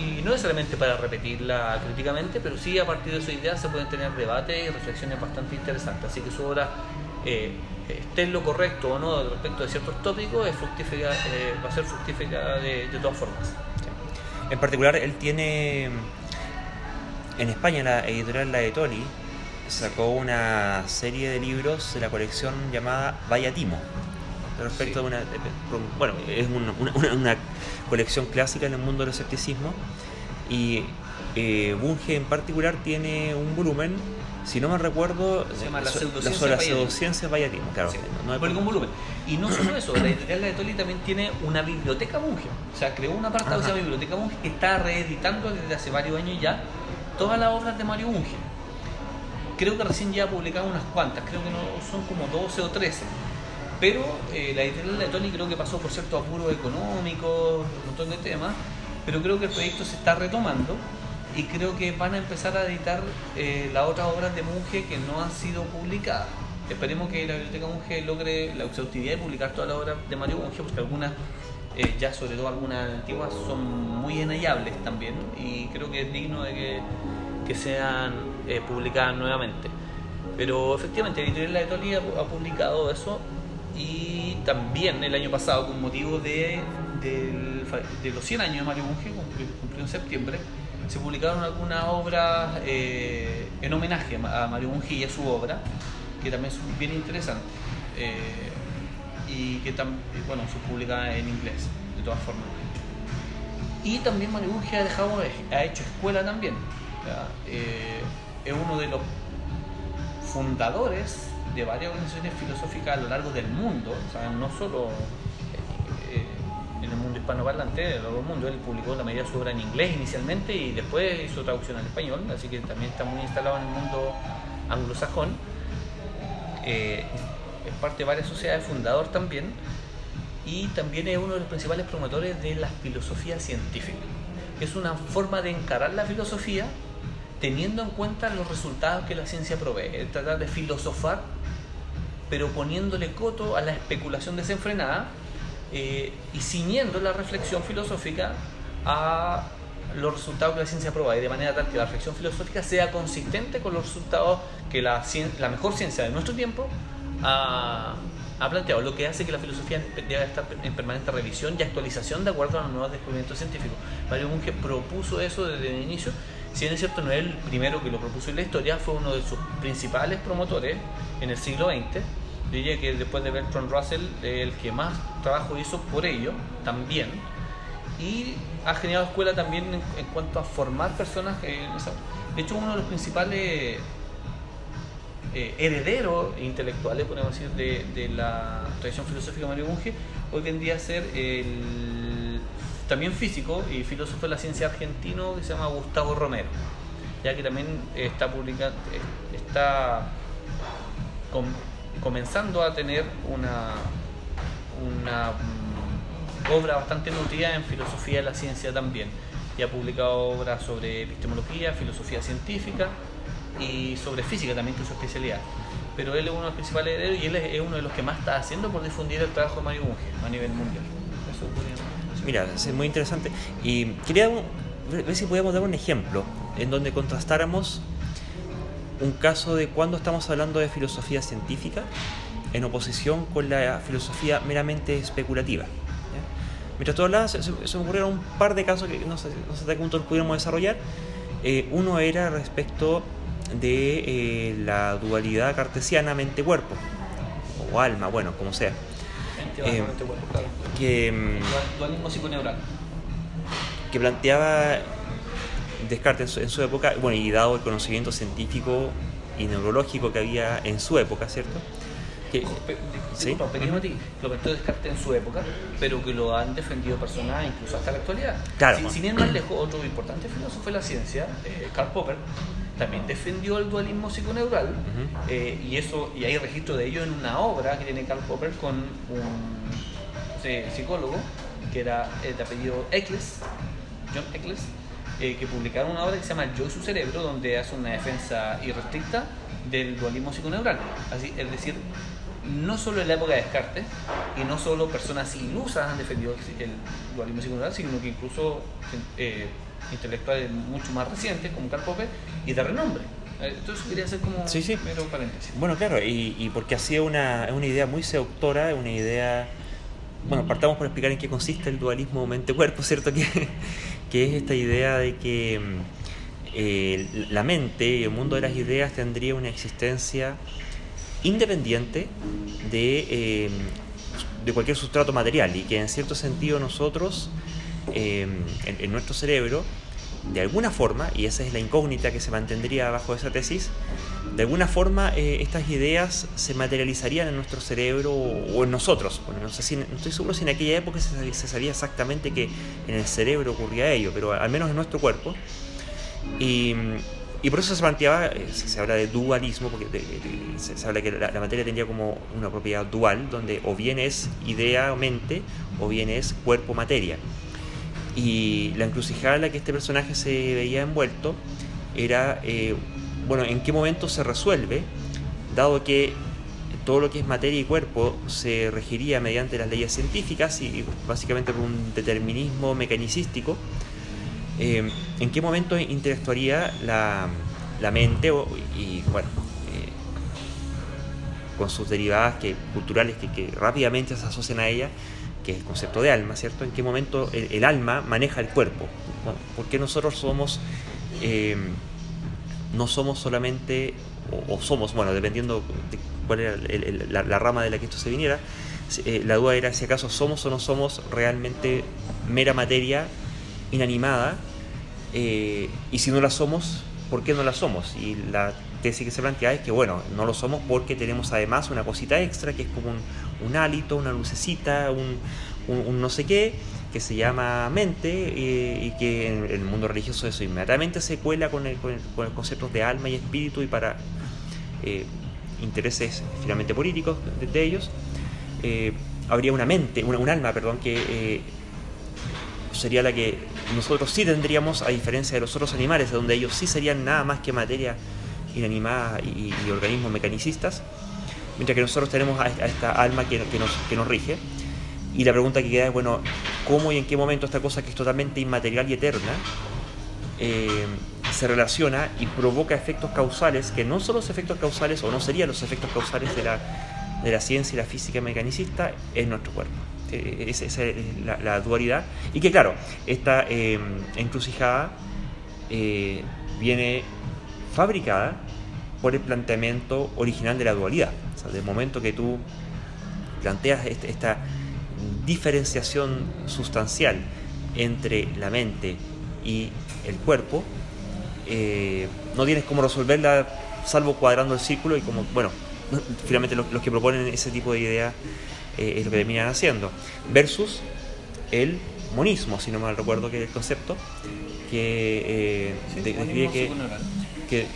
y no necesariamente para repetirla críticamente, pero sí a partir de su idea se pueden tener debates y reflexiones bastante interesantes. Así que su obra, eh, esté en lo correcto o no respecto de ciertos tópicos, es fructífica, eh, va a ser fructífica de, todas formas. En particular, él tiene en España la editorial La de Toli sacó una serie de libros de la colección llamada Vaya Timo respecto a una bueno es una, una colección clásica en el mundo del escepticismo. Y eh, Bunge en particular tiene un volumen, si no me recuerdo, se llama La pseudociencia. Claro, no, hay ningún volumen. Y no solo eso, la editorial de Toli también tiene una biblioteca Bunge. O sea, creó una apartado de esa Biblioteca Bunge que está reeditando desde hace varios años ya todas las obras de Mario Bunge. Creo que recién ya ha publicado unas cuantas, creo que no son como 12 o 13 pero eh, la editorial de Tony creo que pasó por ciertos apuros económicos, un montón de temas, pero creo que el proyecto se está retomando y creo que van a empezar a editar eh, las otras obras de Munge que no han sido publicadas. Esperemos que la Biblioteca Munge logre la exhaustividad de publicar todas las obras de Mario Munge, porque algunas, eh, ya sobre todo algunas antiguas, son muy enhallables también y creo que es digno de que, que sean publicadas nuevamente. Pero efectivamente, la editorial de Tony ha publicado eso y también el año pasado, con motivo de, los 100 años de Mario Monge, cumplido en septiembre, se publicaron algunas obras eh, en homenaje a Mario Bunge y a su obra, que también es bien interesante. Eh, y que también, bueno, se publica en inglés, de todas formas. Y también Mario Bunge ha, dejado, ha hecho escuela también. Eh, es uno de los fundadores de varias organizaciones filosóficas a lo largo del mundo, o sea, no solo en el mundo hispanoparlante, de todo el mundo. Él publicó la mayoría de su obra en inglés inicialmente y después hizo traducción al español, así que también está muy instalado en el mundo anglosajón. Eh, es parte de varias sociedades, fundador también, y también es uno de los principales promotores de la filosofía científica. Es una forma de encarar la filosofía teniendo en cuenta los resultados que la ciencia provee, tratar de filosofar, pero poniéndole coto a la especulación desenfrenada eh, y ciñendo la reflexión filosófica a los resultados que la ciencia y de manera tal que la reflexión filosófica sea consistente con los resultados que la, la mejor ciencia de nuestro tiempo ha, ha, planteado, lo que hace que la filosofía deba estar en permanente revisión y actualización de acuerdo a los nuevos descubrimientos científicos. Mario Bunge propuso eso desde el inicio, si bien es cierto no es el primero que lo propuso en la historia, fue uno de sus principales promotores en el siglo XX diría que después de Bertrand Russell, el que más trabajo hizo por ello también. Y ha generado escuela también en, cuanto a formar personas. de hecho, uno de los principales eh, herederos intelectuales, podemos decir, de, la tradición filosófica de Mario Bunge, hoy en día ser el también físico y filósofo de la ciencia argentino que se llama Gustavo Romero, ya que también está publicando, está con, comenzando a tener una, una mm, obra bastante nutrida en filosofía de la ciencia también. Y ha publicado obras sobre epistemología, filosofía científica y sobre física también, que es su especialidad. Pero él es uno de los principales herederos y él es uno de los que más está haciendo por difundir el trabajo de Mario Bunge a nivel mundial. Mira, es muy interesante. Y quería ver si podíamos dar un ejemplo en donde contrastáramos un caso de cuando estamos hablando de filosofía científica en oposición con la filosofía meramente especulativa. Mientras tú hablabas, se, me ocurrieron un par de casos que no sé, no sé hasta qué punto los pudiéramos desarrollar. Eh, uno era respecto de eh, la dualidad cartesiana mente-cuerpo, o alma, bueno, como sea. Eh, que, mm, Dualismo psiconeural. Que planteaba Descartes en su, época, bueno, y dado el conocimiento científico y neurológico que había en su época, ¿cierto? Que, ¿sí? lo planteó Descartes en su época, pero que lo han defendido personas incluso hasta la actualidad. Claro. Sin, ir más lejos, otro importante filósofo de la ciencia, eh, Karl Popper, también defendió el dualismo psiconeural eh, y eso y hay registro de ello en una obra que tiene Karl Popper con un psicólogo que era de apellido Eccles, John Eccles, eh, que publicaron una obra que se llama Yo y su cerebro, donde hace una defensa irrestricta del dualismo psiconeural. Así, es decir, no solo en la época de Descartes, y no solo personas ilusas han defendido el dualismo psiconeural, sino que incluso eh, intelectuales mucho más recientes, como Karl Popper, y de renombre. Eh, entonces quería hacer como sí, sí. mero paréntesis. Bueno, claro, y, y porque hacía una, una idea muy seductora, una idea... Bueno, partamos por explicar en qué consiste el dualismo mente-cuerpo, ¿cierto? Que, que es esta idea de que mm, eh, la mente y el mundo de las ideas tendría una existencia independiente de, eh, de cualquier sustrato material y que en cierto sentido nosotros, eh, en, nuestro cerebro, de alguna forma, y esa es la incógnita que se mantendría bajo esa tesis, de alguna forma estas ideas se materializarían en nuestro cerebro o, en nosotros. Bueno, no, sé si, no estoy seguro si en aquella época se, se, sabía exactamente que en el cerebro ocurría ello, pero al menos en nuestro cuerpo. Y, y por eso se planteaba, eh, se, habla de dualismo, porque se, habla que la, materia tendría como una propiedad dual, donde o bien es idea mente, o bien es cuerpo-materia. Y la encrucijada en la que este personaje se veía envuelto era, eh, bueno, en qué momento se resuelve, dado que todo lo que es materia y cuerpo se regiría mediante las leyes científicas y básicamente por un determinismo mecanicístico, eh, ¿en qué momento interactuaría la, la mente y, bueno, eh, con sus derivadas que, culturales que, rápidamente se asocian a ella? que es el concepto de alma, ¿cierto? ¿En qué momento el, alma maneja el cuerpo? ¿Por qué nosotros somos, eh, no somos solamente, o, somos, bueno, dependiendo de cuál era la, rama de la que esto se viniera, eh, la duda era si acaso somos o no somos realmente mera materia inanimada, eh, y si no la somos, ¿por qué no la somos? Y la tesis que se plantea es que, bueno, no lo somos porque tenemos además una cosita extra que es como un, hálito, una lucecita, un, no sé qué, que se llama mente eh, y que en, el mundo religioso eso inmediatamente se cuela con el, con el, concepto de alma y espíritu y para eh, intereses finalmente políticos de, ellos, eh, habría una mente, una, un alma, perdón, que sería la que nosotros sí tendríamos, a diferencia de los otros animales, donde ellos sí serían nada más que materia inanimada y, organismos mecanicistas, mientras que nosotros tenemos a, esta alma que, nos, que nos rige. Y la pregunta que queda es, bueno, ¿cómo y en qué momento esta cosa que es totalmente inmaterial y eterna eh, se relaciona y provoca efectos causales que no son los efectos causales o no serían los efectos causales de la, de la ciencia y la física mecanicista en nuestro cuerpo? Eh, esa, es la, dualidad. Y que claro, esta eh, encrucijada eh, viene fabricada por el planteamiento original de la dualidad. O sea, del momento que tú planteas este, esta diferenciación sustancial entre la mente y el cuerpo, no tienes cómo resolverla salvo cuadrando el círculo y como, bueno, finalmente los, los que proponen ese tipo de idea eh, es lo que terminan haciendo. Versus el monismo, si no mal recuerdo que es el concepto, que eh, describe que, que,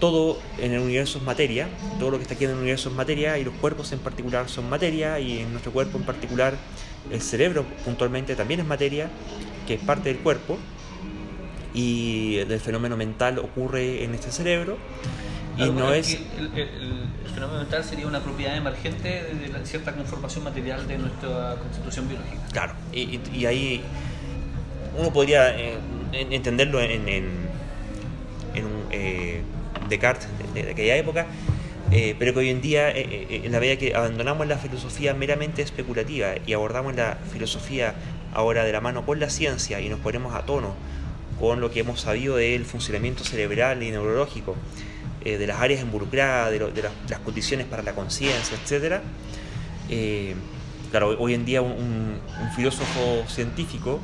todo en el universo es materia, todo lo que está aquí en el universo es materia y los cuerpos en particular son materia y en nuestro cuerpo en particular el cerebro puntualmente también es materia, que es parte del cuerpo y el fenómeno mental ocurre en este cerebro y no es... El, fenómeno mental sería una propiedad emergente de cierta conformación material de nuestra constitución biológica. Claro, y, ahí uno podría eh, entenderlo en, en, un eh, Descartes de, aquella época, eh, pero que hoy en día, en la medida que abandonamos la filosofía meramente especulativa y abordamos la filosofía ahora de la mano con la ciencia y nos ponemos a tono con lo que hemos sabido del funcionamiento cerebral y neurológico, eh, de las áreas involucradas, de, las, condiciones para la conciencia, etc. Eh, claro, hoy en día un, filósofo científico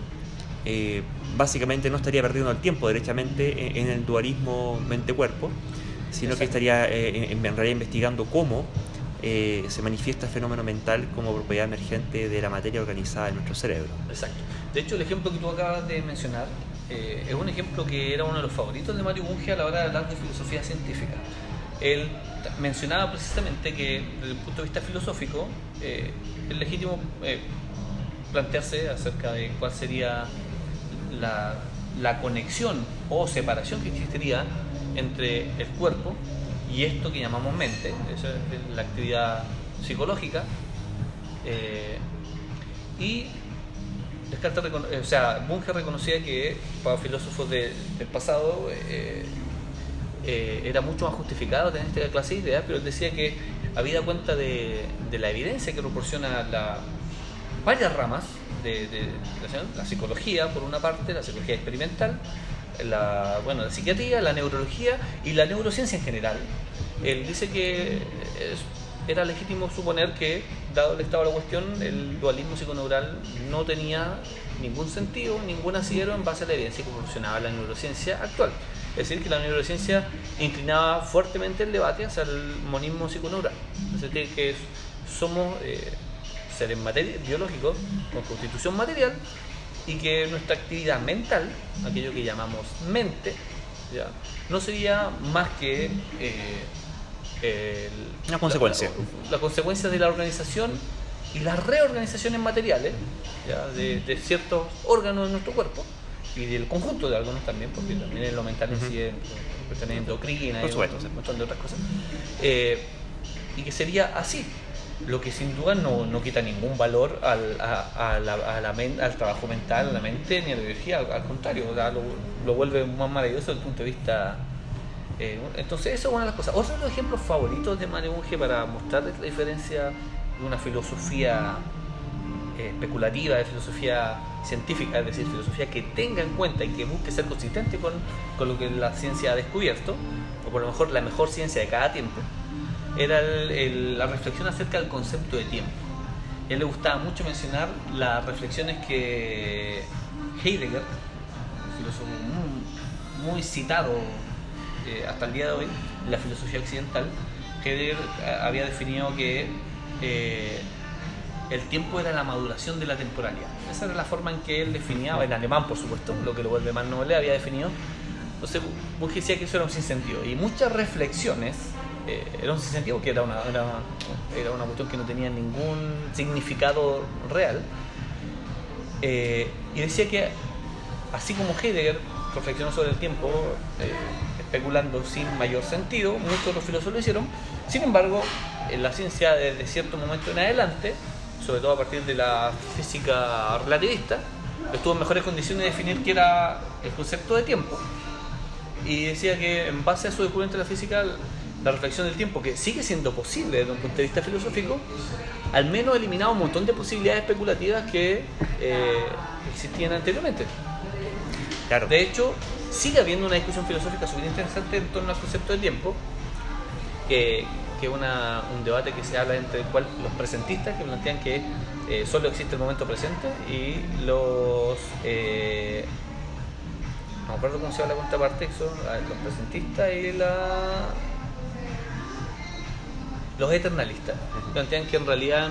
eh, básicamente no estaría perdiendo el tiempo derechamente en, el dualismo mente-cuerpo, sino que estaría en, realidad investigando cómo se manifiesta el fenómeno mental como propiedad emergente de la materia organizada en nuestro cerebro. Exacto. De hecho, el ejemplo que tú acabas de mencionar eh, es un ejemplo que era uno de los favoritos de Mario Bunge a la hora de hablar de filosofía científica. Él mencionaba precisamente que desde el punto de vista filosófico eh, es legítimo eh, plantearse acerca de cuál sería la, conexión o separación que existiría entre el cuerpo y esto que llamamos mente, esa es la actividad psicológica, y Descartes, eh, o sea, Bunge reconocía que para filósofos del pasado eh, eh, era mucho más justificado tener esta clase de ideas, pero él decía que había cuenta de, la evidencia que proporciona la, varias ramas de, la, psicología, por una parte, la psicología experimental, la, bueno, la psiquiatría, la neurología y la neurociencia en general. Él dice que era legítimo suponer que, dado el estado de la cuestión, el dualismo psiconeural no tenía ningún sentido, ningún asidero en base a la evidencia que proporcionaba la neurociencia actual. Es decir, que la neurociencia inclinaba fuertemente el debate hacia el monismo psiconeural. Es decir, que somos eh, seres biológicos con constitución material y que nuestra actividad mental, aquello que llamamos mente, ¿ya? no sería más que... Eh, una consecuencia. La, consecuencia de la organización y las reorganizaciones materiales De, ciertos órganos de nuestro cuerpo y del conjunto de algunos también, porque también en lo mental incide uh endocrina y un montón de otras cosas. Eh, y que sería así, lo que sin duda no, no quita ningún valor al, a, la, al trabajo mental, a la mente ni a la biología, al, contrario, lo, lo, vuelve más maravilloso desde el punto de vista eh, entonces, eso es una de las cosas. Otro de los ejemplos favoritos de Mario Bunge para mostrar la diferencia de una filosofía eh, especulativa, de filosofía científica, es decir, filosofía que tenga en cuenta y que busque ser consistente con, con lo que la ciencia ha descubierto, o por lo mejor la mejor ciencia de cada tiempo, era la reflexión acerca del concepto de tiempo. A él le gustaba mucho mencionar las reflexiones que Heidegger, filósofo muy, citado eh, hasta el día de hoy la filosofía occidental, Heidegger eh, había definido que eh, el tiempo era la maduración de la temporalidad. Esa era la forma en que él definía, en alemán por supuesto, lo que lo vuelve más noble, había definido. Entonces, Bunge decía que eso era un sinsentido. Y muchas reflexiones eh, era un sinsentido, que era una, era, era, una cuestión que no tenía ningún significado real. Eh, y decía que, así como Heidegger reflexionó sobre el tiempo, eh, especulando sin mayor sentido, muchos otros filósofos lo hicieron. Sin embargo, en la ciencia desde cierto momento en adelante sobre todo a partir de la física relativista, estuvo en mejores condiciones de definir qué era el concepto de tiempo. Y decía que en base a su descubrimiento de la física, la reflexión del tiempo, que sigue siendo posible desde un punto de vista filosófico, al menos eliminaba un montón de posibilidades especulativas que eh, existían anteriormente. Claro. De hecho, sigue habiendo una discusión filosófica súper interesante en torno al concepto del tiempo, que, que una, un debate que se habla entre cual, los presentistas que plantean que eh, solo existe el momento presente y los eh, no me acuerdo cómo se llama la contraparte son los presentistas y la los eternalistas plantean que en realidad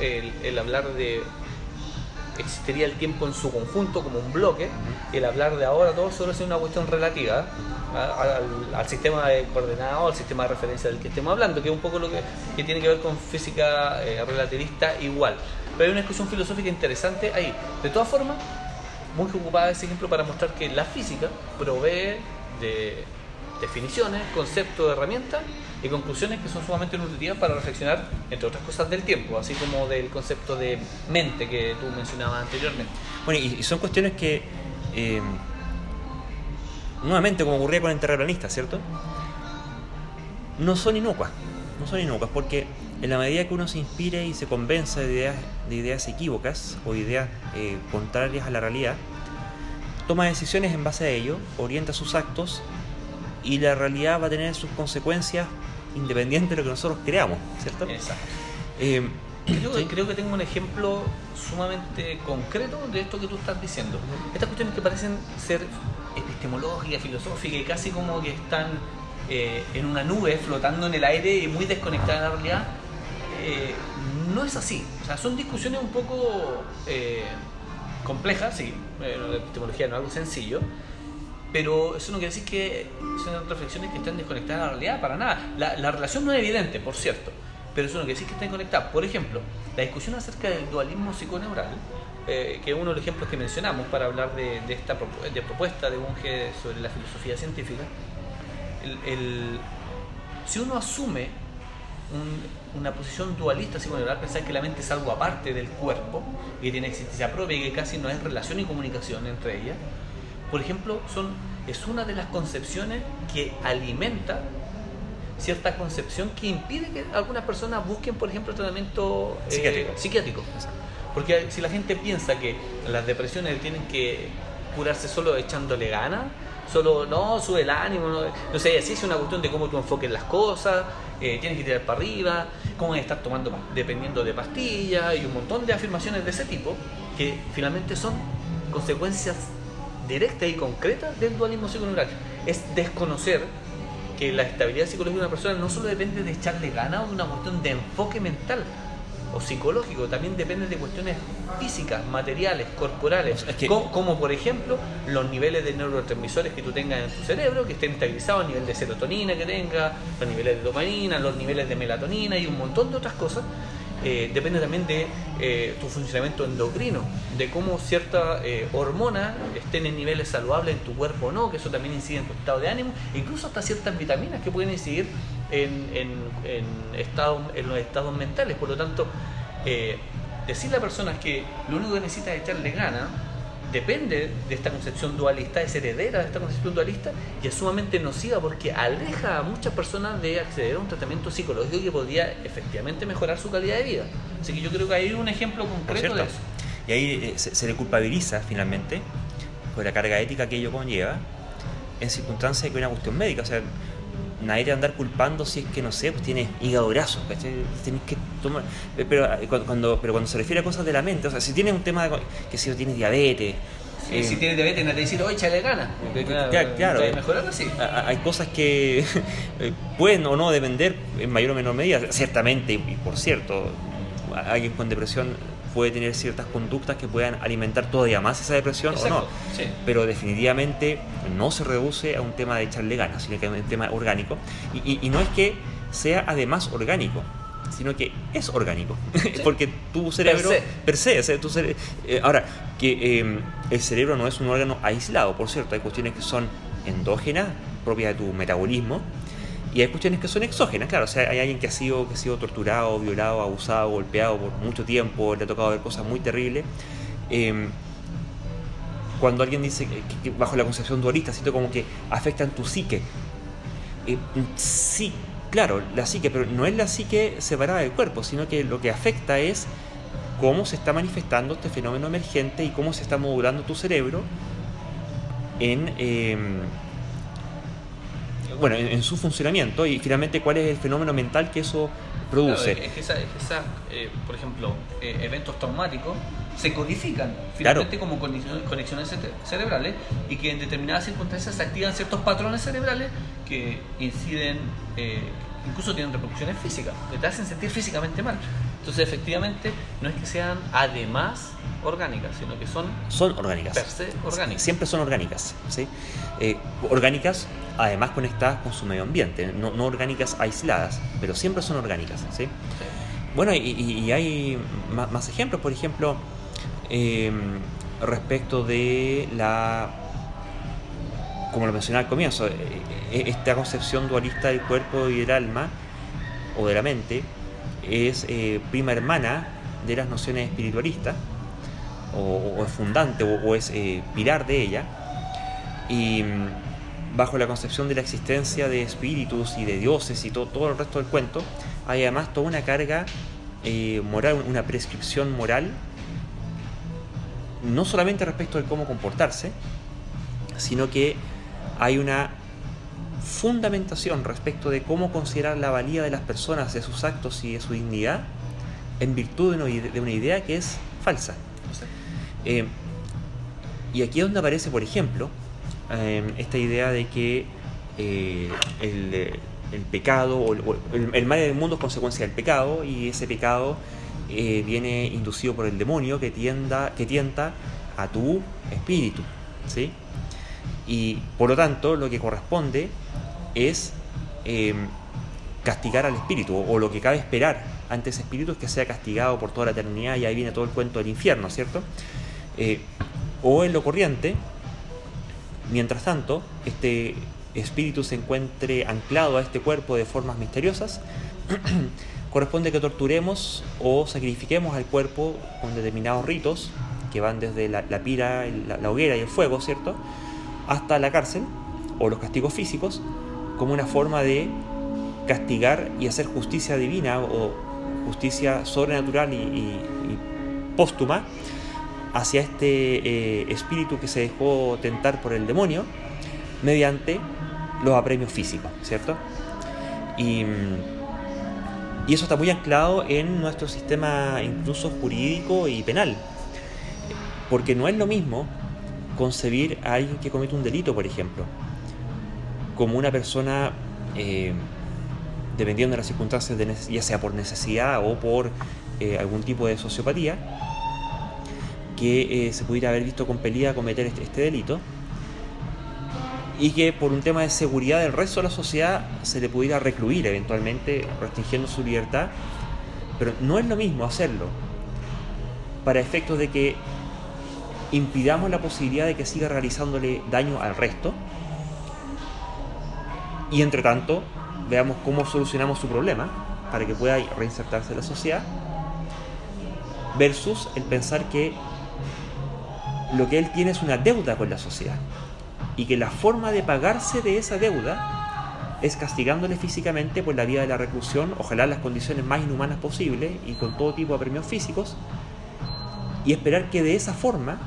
el, el hablar de existiría el tiempo en su conjunto como un bloque y el hablar de ahora todo solo es una cuestión relativa al, sistema de coordenado, al sistema de referencia del que estemos hablando, que es un poco lo que, tiene que ver con física eh, relativista igual. Pero hay una discusión filosófica interesante ahí. De todas formas, muy ocupada ese ejemplo para mostrar que la física provee de definiciones, conceptos, herramientas y conclusiones que son sumamente nutritivas para reflexionar, entre otras cosas, del tiempo, así como del concepto de mente que tú mencionabas anteriormente. Bueno, y, son cuestiones que eh, nuevamente como ocurría con el terraplanista, ¿cierto? No son inocuas, no son inocuas porque en la medida que uno se inspire y se convenza de ideas, de ideas equívocas o ideas eh, contrarias a la realidad, toma decisiones en base a ello, orienta sus actos y la realidad va a tener sus consecuencias independientes de lo que nosotros creamos, ¿cierto? Exacto. Eh, creo, creo, que tengo un ejemplo sumamente concreto de esto que tú estás diciendo. Estas cuestiones que parecen ser epistemológica, filosófica y casi como que están eh, en una nube flotando en el aire y muy desconectadas de la realidad, eh, no es así. O sea, son discusiones un poco eh, complejas, sí, la epistemología no es algo sencillo, pero eso no quiere decir que son reflexiones que están desconectadas de la realidad, para nada. La, la relación no es evidente, por cierto, pero eso no quiere decir que estén conectadas. Por ejemplo, la discusión acerca del dualismo psiconeural eh, que es uno de los ejemplos que mencionamos para hablar de, esta de propuesta de Bunge sobre la filosofía científica, el, si uno asume una posición dualista psiconeural, pensar que la mente es algo aparte del cuerpo, que tiene existencia propia y que casi no hay relación y comunicación entre ellas, por ejemplo, son, es una de las concepciones que alimenta cierta concepción que impide que algunas personas busquen, por ejemplo, tratamiento eh, psiquiátrico. Porque si la gente piensa que las depresiones tienen que curarse solo echándole ganas, solo no sube el ánimo, no, sé, así es una cuestión de cómo tú enfoques las cosas, eh, tienes que tirar para arriba, cómo estar tomando dependiendo de pastillas y un montón de afirmaciones de ese tipo que finalmente son consecuencias directas y concretas del dualismo psiconeural. Es desconocer que la estabilidad psicológica de una persona no solo depende de echarle ganas o de una cuestión de enfoque mental, o psicológico, también depende de cuestiones físicas, materiales, corporales, como, por ejemplo los niveles de neurotransmisores que tú tengas en tu cerebro, que estén estabilizados, el nivel de serotonina que tengas, los niveles de dopamina, los niveles de melatonina y un montón de otras cosas. Eh, depende también de eh, tu funcionamiento endocrino, de cómo ciertas eh, hormonas estén en niveles saludables en tu cuerpo o no, que eso también incide en tu estado de ánimo, incluso hasta ciertas vitaminas que pueden incidir en, en, en, en los estados mentales. Por lo tanto, eh, decirle a personas que lo único que necesita es echarle ganas depende de esta concepción dualista, es heredera de esta concepción dualista y es sumamente nociva porque aleja a muchas personas de acceder a un tratamiento psicológico que podría efectivamente mejorar su calidad de vida. Así que yo creo que hay un ejemplo concreto de eso. Y ahí eh, se, se le culpabiliza finalmente por la carga ética que ello conlleva en circunstancias de que una cuestión médica. O sea, nadie te va a andar culpando si es que, no sé, pues tienes hígado graso, ¿cachai? Tienes que tomar... Pero eh, cuando, pero cuando se refiere a cosas de la mente, o sea, si tienes un tema de... que si tienes diabetes... Sí, eh, si tienes diabetes, no te dicen, oye, échale ganas. Claro, claro. mejorar así. a- Hay cosas que eh, pueden o no depender en mayor o menor medida. Ciertamente, y por cierto, alguien con depresión puede tener ciertas conductas que puedan alimentar todavía más esa depresión o no. Sí. Pero definitivamente no se reduce a un tema de echarle ganas, sino que es un tema orgánico. Y, y- y no es que sea además orgánico, sino que es orgánico. Porque tu cerebro, se. per se, o sea, tu cere- eh, ahora, que eh, el cerebro no es un órgano aislado, por cierto, hay cuestiones que son endógenas, propias de tu metabolismo, y hay cuestiones que son exógenas, claro, o sea, hay alguien que ha sido, que ha sido torturado, violado, abusado, golpeado por mucho tiempo, le ha tocado ver cosas muy terribles. eh, cuando alguien dice que, bajo la concepción dualista, siento como que afectan tu psique. Eh, sí, claro, la psique, pero no es la psique separada del cuerpo, sino que lo que afecta es cómo se está manifestando este fenómeno emergente y cómo se está modulando tu cerebro en, eh, bueno, en, en su funcionamiento y finalmente cuál es el fenómeno mental que eso produce. Claro, es que esa- es que esa, eh, por ejemplo, eh, eventos traumáticos se codifican Claro. finalmente como conexiones, conexiones cere- cerebrales y que en determinadas circunstancias se activan ciertos patrones cerebrales que inciden, eh, incluso tienen repercusiones físicas, que te hacen sentir físicamente mal. Entonces, efectivamente, no es que sean además orgánicas, sino que son son orgánicas. per se orgánicas. Siempre son orgánicas. ¿sí? Orgánicas, además conectadas con su medio ambiente, no, no orgánicas aisladas, pero siempre son orgánicas. ¿sí? Bueno, y, y- hay ma- más, ejemplos, por ejemplo, eh, respecto de la, como lo mencioné al comienzo, eh, eh, esta concepción dualista del cuerpo y del alma, o de la mente, es eh, prima hermana de las nociones espiritualistas, o, o es fundante, o, o es eh, pilar de ella, y bajo la concepción de la existencia de espíritus y de dioses y todo, todo el resto del cuento, hay además toda una carga eh, moral, una prescripción moral, no solamente respecto de cómo comportarse, sino que hay una fundamentación respecto de cómo considerar la valía de las personas, de sus actos y de su dignidad, en virtud de una, ide- de una idea que es falsa. Eh, y aquí es donde aparece, por ejemplo, eh, esta idea de que eh, el, eh, el pecado o el, el- mal del mundo es consecuencia del pecado y ese pecado eh, viene inducido por el demonio que, tienda, que tienta a tu espíritu. ¿sí? Y por lo tanto, lo que corresponde es eh, castigar al espíritu, o lo que cabe esperar ante ese espíritu es que sea castigado por toda la eternidad, y ahí viene todo el cuento del infierno, ¿cierto? O en lo corriente, mientras tanto, este espíritu se encuentre anclado a este cuerpo de formas misteriosas, corresponde que torturemos o sacrifiquemos al cuerpo con determinados ritos que van desde la, pira, la, hoguera y el fuego, ¿cierto? Hasta la cárcel o los castigos físicos como una forma de castigar y hacer justicia divina o justicia sobrenatural y póstuma hacia este eh, espíritu que se dejó tentar por el demonio mediante los apremios físicos, ¿cierto? Y, eso está muy anclado en nuestro sistema incluso jurídico y penal. Porque no es lo mismo concebir a alguien que comete un delito, por ejemplo, como una persona, eh, dependiendo de las circunstancias, de ya sea por necesidad o por eh, algún tipo de sociopatía, que eh, se pudiera haber visto compelida a cometer este, este delito y que por un tema de seguridad del resto de la sociedad se le pudiera recluir eventualmente, restringiendo su libertad, pero no es lo mismo hacerlo para efectos de que impidamos la posibilidad de que siga realizándole daño al resto. Y entre tanto veamos cómo solucionamos su problema para que pueda reinsertarse en la sociedad versus el pensar que lo que él tiene es una deuda con la sociedad y que la forma de pagarse de esa deuda es castigándole físicamente por la vía de la reclusión, ojalá en las condiciones más inhumanas posibles y con todo tipo de premios físicos, y esperar que de esa forma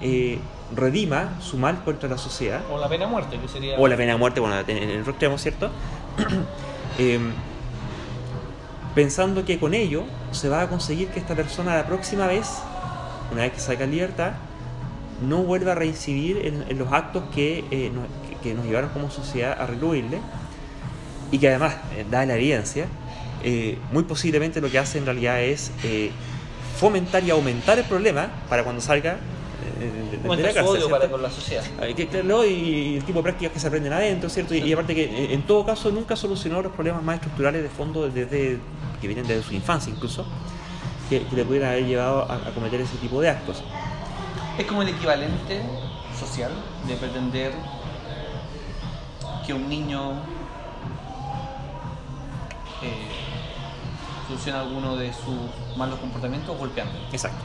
eh, redima su mal contra la sociedad. O la pena de muerte, que sería... O la pena de muerte, bueno, en el otro extremo, ¿cierto? Em, pensando que con ello se va a conseguir que esta persona la próxima vez, una vez que salga en libertad, no vuelva a reincidir en, los actos que, eh, nos, que, nos, llevaron como sociedad a recluirle y que además, eh, da la evidencia, eh, muy posiblemente lo que hace en realidad es fomentar y aumentar el problema para cuando salga de, la cárcel. para con la sociedad. y, el tipo de prácticas que se aprenden adentro, ¿cierto? Y, aparte que en todo caso nunca solucionó los problemas más estructurales de fondo desde que vienen desde su infancia incluso, que, le pudieran haber llevado a, cometer ese tipo de actos. Es como el equivalente social de pretender que un niño eh, solucione alguno de sus malos comportamientos golpeando. Exacto.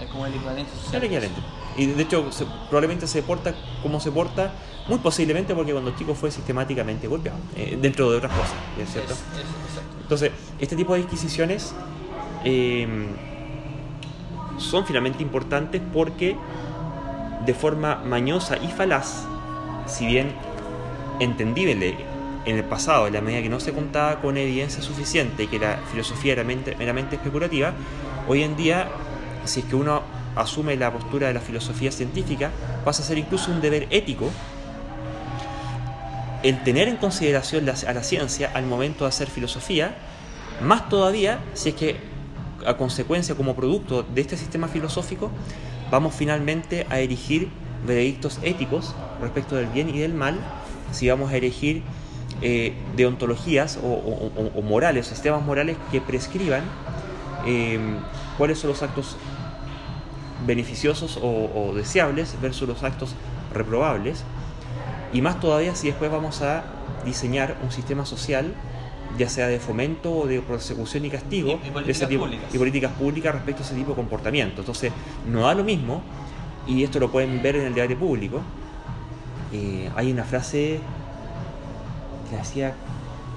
Es como el equivalente social. El equivalente. Y de hecho, probablemente se porta como se porta, muy posiblemente porque cuando el chico fue sistemáticamente golpeado, eh, dentro de otras cosas. Entonces, este tipo de disquisiciones em, son finalmente importantes porque de forma mañosa y falaz, si bien entendible en el pasado, en la medida que no se contaba con evidencia suficiente y que la filosofía era meramente especulativa, hoy en día, si es que uno asume la postura de la filosofía científica, pasa a ser incluso un deber ético el tener en consideración a la ciencia al momento de hacer filosofía, más todavía si es que a consecuencia como producto de este sistema filosófico vamos finalmente a erigir veredictos éticos respecto del bien y del mal, si vamos a erigir eh, deontologías o, morales, sistemas morales que prescriban eh, cuáles son los actos beneficiosos o, deseables versus los actos reprobables. Y más todavía si después vamos a diseñar un sistema social, ya sea de fomento o de persecución y castigo, y, políticas, públicas. y políticas públicas respecto a ese tipo de comportamiento. Entonces, no da lo mismo, y esto lo pueden ver en el debate público. Eh, hay una frase que hacía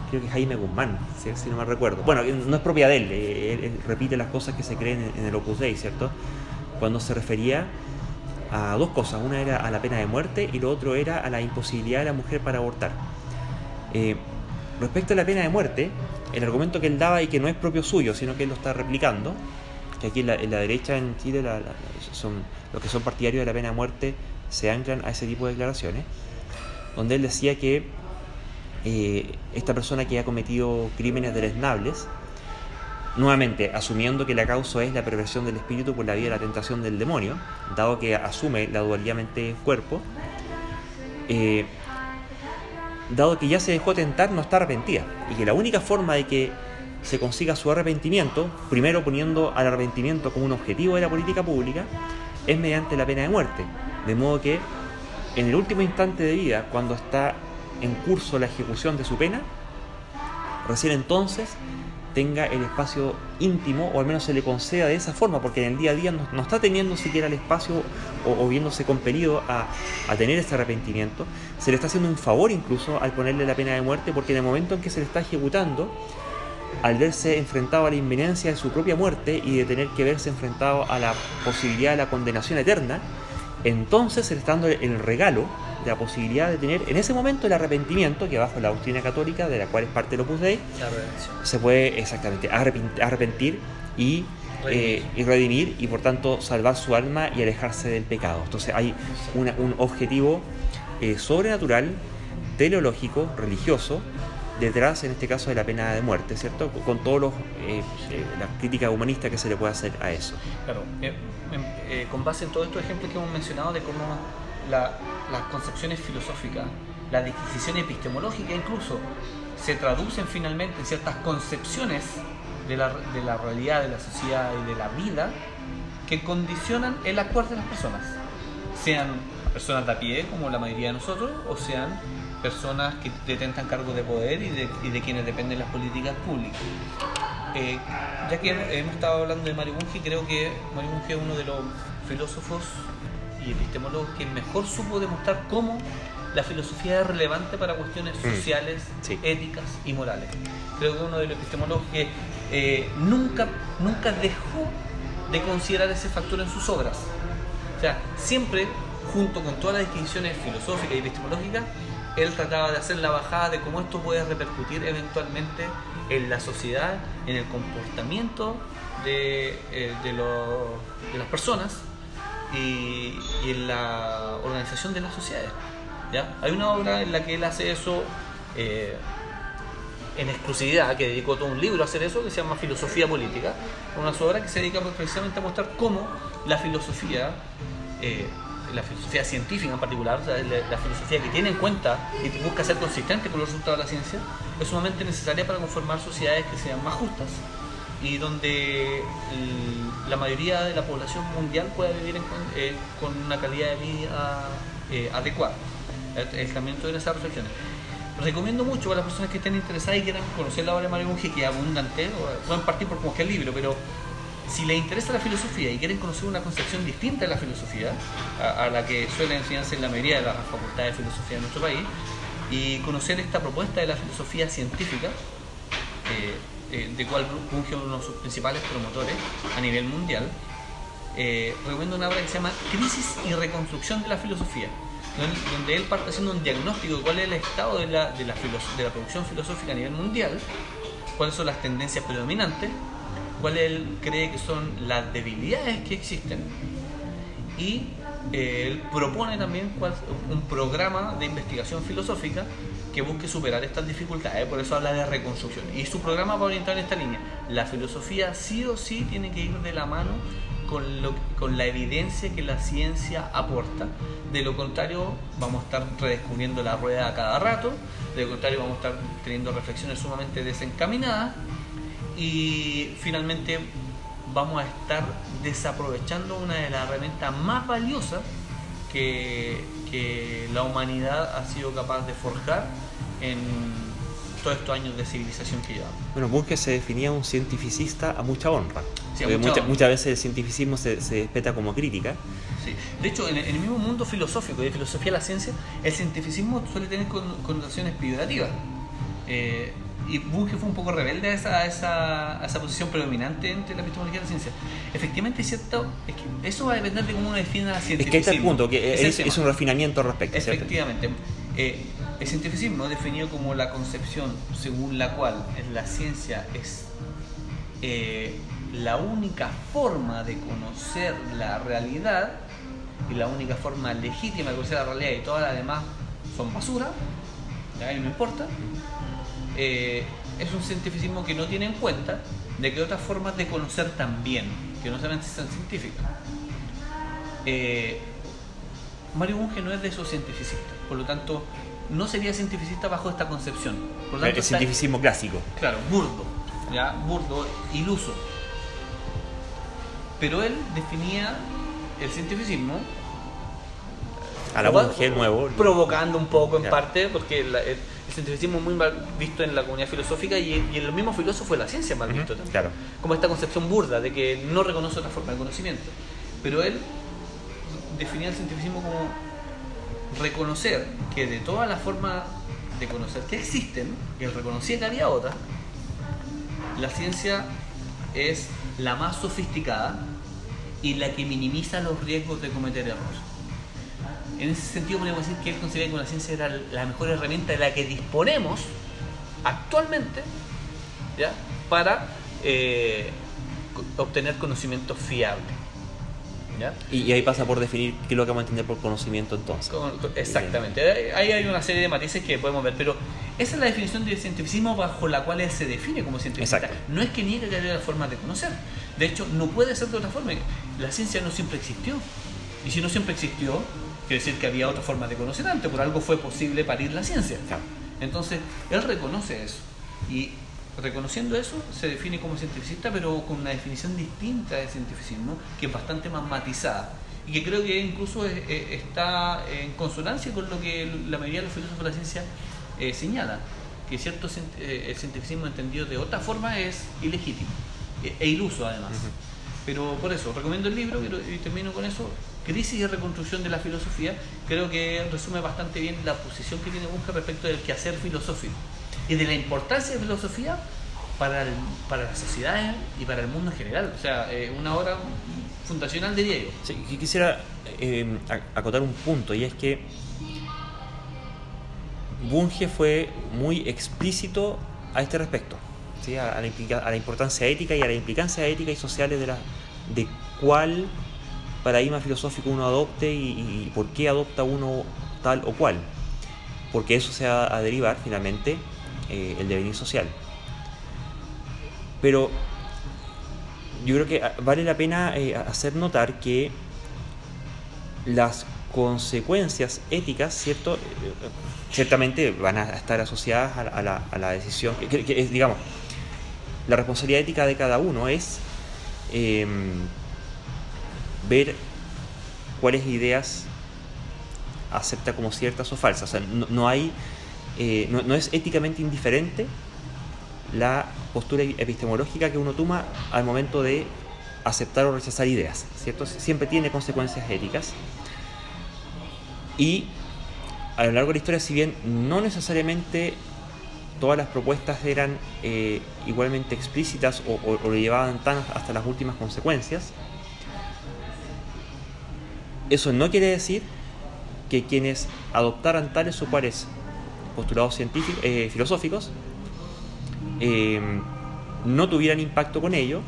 creo que Jaime Guzmán, si, no me recuerdo. Bueno, no es propia de él, eh, él, repite las cosas que se creen en, en el Opus Dei, ¿cierto? cuando se refería a dos cosas. Una era a la pena de muerte y lo otro era a la imposibilidad de la mujer para abortar. Eh, respecto a la pena de muerte, el argumento que él daba y que no es propio suyo, sino que él lo está replicando, que aquí en la, derecha en Chile son, los que son partidarios de la pena de muerte se anclan a ese tipo de declaraciones, donde él decía que eh, esta persona que ha cometido crímenes deleznables Nuevamente, asumiendo que la causa es la perversión del espíritu por la vía de la tentación del demonio, dado que asume la dualidad mente-cuerpo, eh, dado que ya se dejó tentar, no está arrepentida. Y que la única forma de que se consiga su arrepentimiento, primero poniendo al arrepentimiento como un objetivo de la política pública, es mediante la pena de muerte. De modo que en el último instante de vida, cuando está en curso la ejecución de su pena, recién entonces tenga el espacio íntimo o al menos se le conceda de esa forma, porque en el día a día no, está teniendo siquiera el espacio o, viéndose compelido a, tener ese arrepentimiento, se le está haciendo un favor incluso al ponerle la pena de muerte, porque en el momento en que se le está ejecutando, al verse enfrentado a la inminencia de su propia muerte y de tener que verse enfrentado a la posibilidad de la condenación eterna, entonces se le está dando el regalo de la posibilidad de tener en ese momento el arrepentimiento, que bajo la doctrina católica, de la cual es parte del Opus Dei, se puede exactamente arrepentir y redimir. Eh, y redimir y por tanto salvar su alma y alejarse del pecado. Entonces hay un objetivo eh, sobrenatural, teleológico, religioso, detrás, en este caso, de la pena de muerte, ¿cierto? Con todos eh, la crítica humanista que se le puede hacer a eso. Claro, con base en todos estos ejemplos que hemos mencionado de cómo las concepciones filosóficas, la disquisición epistemológica incluso, se traducen finalmente en ciertas concepciones de la, de la realidad, de la sociedad y de la vida que condicionan el actuar de las personas, sean personas de a pie, como la mayoría de nosotros, o sean personas que detentan cargos de poder y de, y de quienes dependen las políticas públicas. Eh, ya que hemos estado hablando de Mario Bunge, creo que Mario Bunge es uno de los filósofos y epistemólogos que mejor supo demostrar cómo la filosofía es relevante para cuestiones Mm, sociales, sí. éticas y morales. Creo que uno de los epistemólogos que eh, nunca, nunca dejó de considerar ese factor en sus obras. O sea, siempre, junto con todas las distinciones filosóficas y epistemológicas, él trataba de hacer la bajada de cómo esto puede repercutir eventualmente en la sociedad, en el comportamiento de, eh, de, los- de las personas y, y en la organización de las sociedades. ¿ya? Hay una obra en la que él hace eso eh, en exclusividad, que dedicó todo un libro a hacer eso, que se llama Filosofía Política, una obra que se dedica precisamente a mostrar cómo la filosofía, eh, la filosofía científica en particular, la, filosofía que tiene en cuenta y busca ser consistente con los resultados de la ciencia, es sumamente necesaria para conformar sociedades que sean más justas y donde la mayoría de la población mundial pueda vivir eh, con una calidad de vida eh, adecuada. El, el de esas reflexiones. Recomiendo mucho para las personas que estén interesadas y quieran conocer la obra de Mario Bunge, que es abundante, pueden partir por cualquier libro, pero si les interesa la filosofía y quieren conocer una concepción distinta de la filosofía, a, a la que suele enseñarse en la mayoría de las facultades de filosofía de nuestro país, y conocer esta propuesta de la filosofía científica, eh, eh, de cual Bunge es uno de sus principales promotores a nivel mundial, eh, recomiendo una obra que se llama Crisis y Reconstrucción de la Filosofía, donde, él parte haciendo un diagnóstico de cuál es el estado de la, de, la de la producción filosófica a nivel mundial, cuáles son las tendencias predominantes, cuáles él cree que son las debilidades que existen y eh, él propone también un programa de investigación filosófica que busque superar estas dificultades, por eso habla de reconstrucción. Y su programa va orientado en esta línea. La filosofía sí o sí tiene que ir de la mano con, la evidencia que la ciencia aporta. De lo contrario, vamos a estar redescubriendo la rueda a cada rato. De lo contrario, vamos a estar teniendo reflexiones sumamente desencaminadas. Y finalmente, vamos a estar desaprovechando una de las herramientas más valiosas que, que la humanidad ha sido capaz de forjar en todos estos años de civilización que llevamos. Bueno, Bunge se definía un cientificista a mucha honra. Sí, a mucha mucha- honra. muchas veces el cientificismo se, se despeta como crítica. Sí. De hecho, en el, en el mismo mundo filosófico de filosofía de la ciencia, el cientificismo suele tener con- connotaciones peyorativas. Eh, y Bunge fue un poco rebelde a esa, a esa, a esa posición predominante entre la epistemología y la ciencia. Efectivamente, es cierto, es que eso va a depender de cómo uno defina la Es cientificismo. que ahí está el punto, que es, es tema. un refinamiento al respecto. Efectivamente. Eh, el cientificismo es definido como la concepción según la cual la ciencia es eh, la única forma de conocer la realidad y la única forma legítima de conocer la realidad y todas las demás son basura, ya no importa, eh, es un cientificismo que no tiene en cuenta de que otras formas de conocer también, que no solamente sean científicas. Eh, Mario Bunge no es de esos cientificistas, por lo tanto, no sería cientificista bajo esta concepción. Por lo El tanto, está- cientificismo clásico. Claro, burdo, ya, burdo, iluso. Pero él definía el cientificismo A la Bunge nuevo. provocando un poco en Ya. parte, porque la- el, el cientificismo es muy mal visto en la comunidad filosófica y, y en los mismos filósofos la ciencia es mal visto también. claro. Como esta concepción burda de que no reconoce otra forma de conocimiento. Pero él definía el cientificismo como reconocer que de todas las formas de conocer que existen, y él reconocía que había otras, la ciencia es la más sofisticada y la que minimiza los riesgos de cometer errores. En ese sentido podemos decir que él consideraba que la ciencia era la mejor herramienta de la que disponemos actualmente para eh, obtener conocimiento fiable. ¿Ya? Y, y ahí pasa por definir qué es lo que vamos a entender por conocimiento entonces. Con- con- Exactamente, ahí hay una serie de matices que podemos ver, pero esa es la definición del cientificismo bajo la cual él se define como científico. No es que niegue que haya formas de conocer, de hecho no puede ser de otra forma. La ciencia no siempre existió, y si no siempre existió, quiere decir que había otra forma de conocer antes, por algo fue posible parir la ciencia. Entonces, él reconoce eso, y reconociendo eso se define como cientificista, pero con una definición distinta de cientificismo, que es bastante más matizada y que creo que incluso es- es- está en consonancia con lo que la mayoría de los filósofos de la ciencia eh, señalan, que cierto eh, el cientificismo entendido de otra forma es ilegítimo e, e iluso además. Pero por eso, recomiendo el libro y termino con eso. Crisis y reconstrucción de la filosofía. Creo que resume bastante bien la posición que tiene Bunge respecto del quehacer filosófico y de la importancia de filosofía para, el, para la sociedad y para el mundo en general. O sea, eh, una obra fundacional diría yo. Sí, quisiera eh, acotar un punto y es que Bunge fue muy explícito a este respecto, ¿sí? a, la importancia ética y a la implicancia ética y sociales de, la, de cuál paradigma filosófico uno adopte y, por qué adopta uno tal o cual, porque eso se va a derivar finalmente eh, el devenir social. Pero yo creo que vale la pena eh, hacer notar que las consecuencias éticas, ¿cierto? Ciertamente van a estar asociadas a la, a la, decisión, que, es, digamos, la responsabilidad ética de cada uno es em, ver cuáles ideas acepta como ciertas o falsas. O sea, no, hay, eh, no, es éticamente indiferente la postura epistemológica que uno toma al momento de aceptar o rechazar ideas, ¿cierto? Siempre tiene consecuencias éticas. Y a lo largo de la historia, si bien no necesariamente todas las propuestas eran eh, igualmente explícitas o, lo llevaban tan hasta las últimas consecuencias, eso no quiere decir que quienes adoptaran tales o cuales postulados científicos, eh, filosóficos eh, no tuvieran impacto con ello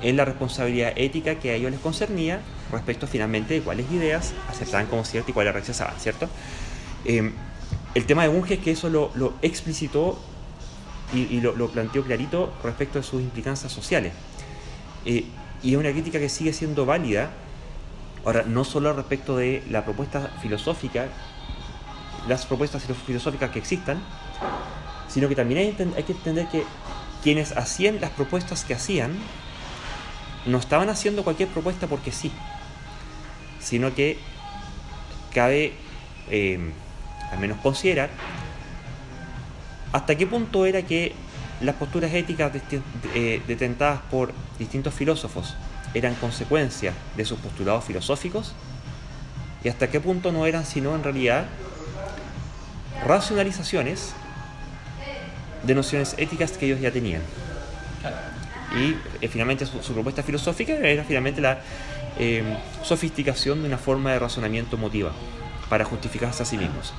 en la responsabilidad ética que a ellos les concernía respecto finalmente de cuáles ideas aceptaban como ciertas y cuáles rechazaban, ¿cierto? Eh, el tema de Bunge es que eso lo, explicitó y, lo, planteó clarito respecto a sus implicancias sociales. y es una crítica que sigue siendo válida Ahora, no solo respecto de la propuesta filosófica, las propuestas filosóficas que existan, sino que también hay, que entender que quienes hacían las propuestas que hacían, no estaban haciendo cualquier propuesta porque sí, sino que cabe em, al menos considerar hasta qué punto era que las posturas éticas eh, detentadas por distintos filósofos eran consecuencia de sus postulados filosóficos y hasta qué punto no eran sino en realidad racionalizaciones de nociones éticas que ellos ya tenían. Y eh, finalmente su, propuesta filosófica era finalmente la eh, sofisticación de una forma de razonamiento emotiva para justificarse a sí mismos.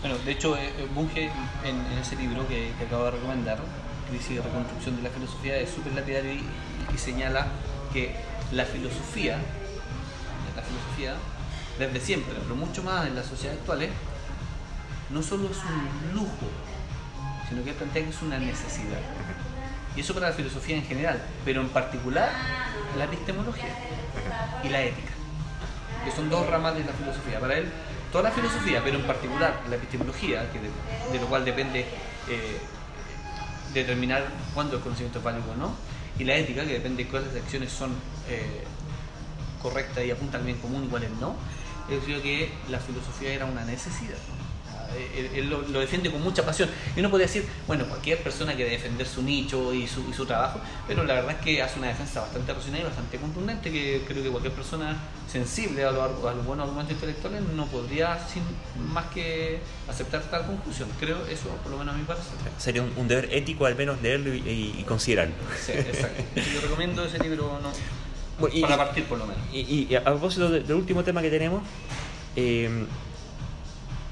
Bueno, de hecho, eh, Bunge en, ese libro que, acabo de recomendar, Crisis y Reconstrucción de la Filosofía, es súper lapidario y señala que la filosofía, la filosofía, desde siempre, pero mucho más en las sociedades actuales, no solo es un lujo, sino que plantea que es una necesidad. Y eso para la filosofía en general, pero en particular la epistemología y la ética, que son dos ramas de la filosofía. Para él, toda la filosofía, pero en particular la epistemología, de, lo cual depende eh, determinar cuándo el conocimiento es válido o no, y la ética, que depende de cuáles acciones son eh, correctas y apuntan bien común y cuáles no, yo creo que la filosofía era una necesidad. Él, lo, defiende con mucha pasión. Y uno podría decir, bueno, cualquier persona quiere defender su nicho y su, y su trabajo, pero la verdad es que hace una defensa bastante racional y bastante contundente, que creo que cualquier persona sensible a, los buenos argumentos intelectuales no podría sin más que aceptar tal conclusión. Creo eso, por lo menos a mi parecer. Sería un, deber ético al menos leerlo y, considerarlo. Sí, exacto. Yo recomiendo ese libro no, para partir por lo menos. Y, a propósito del último tema que tenemos, eh,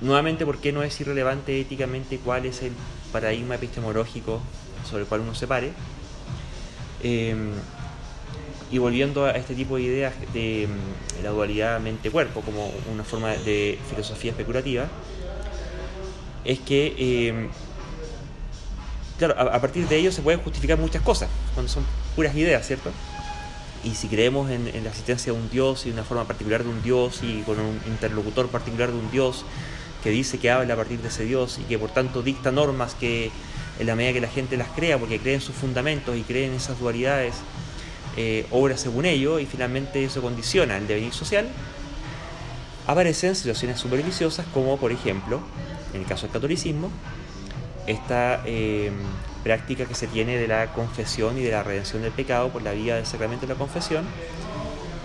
nuevamente, ¿por qué no es irrelevante éticamente cuál es el paradigma epistemológico sobre el cual uno se pare? Eh, y volviendo a este tipo de ideas de mm, la dualidad mente-cuerpo como una forma de filosofía especulativa, es que, eh, claro, a, partir de ello se pueden justificar muchas cosas, cuando son puras ideas, ¿cierto? Y si creemos en, en la existencia de un Dios y una forma particular de un Dios y con un interlocutor particular de un Dios, que dice que habla a partir de ese Dios y que por tanto dicta normas que en la medida que la gente las crea, porque cree en sus fundamentos y cree en esas dualidades, eh, obra según ello y finalmente eso condiciona el devenir social, aparecen situaciones súper viciosas como por ejemplo, en el caso del catolicismo, esta eh, práctica que se tiene de la confesión y de la redención del pecado por la vía del sacramento de la confesión,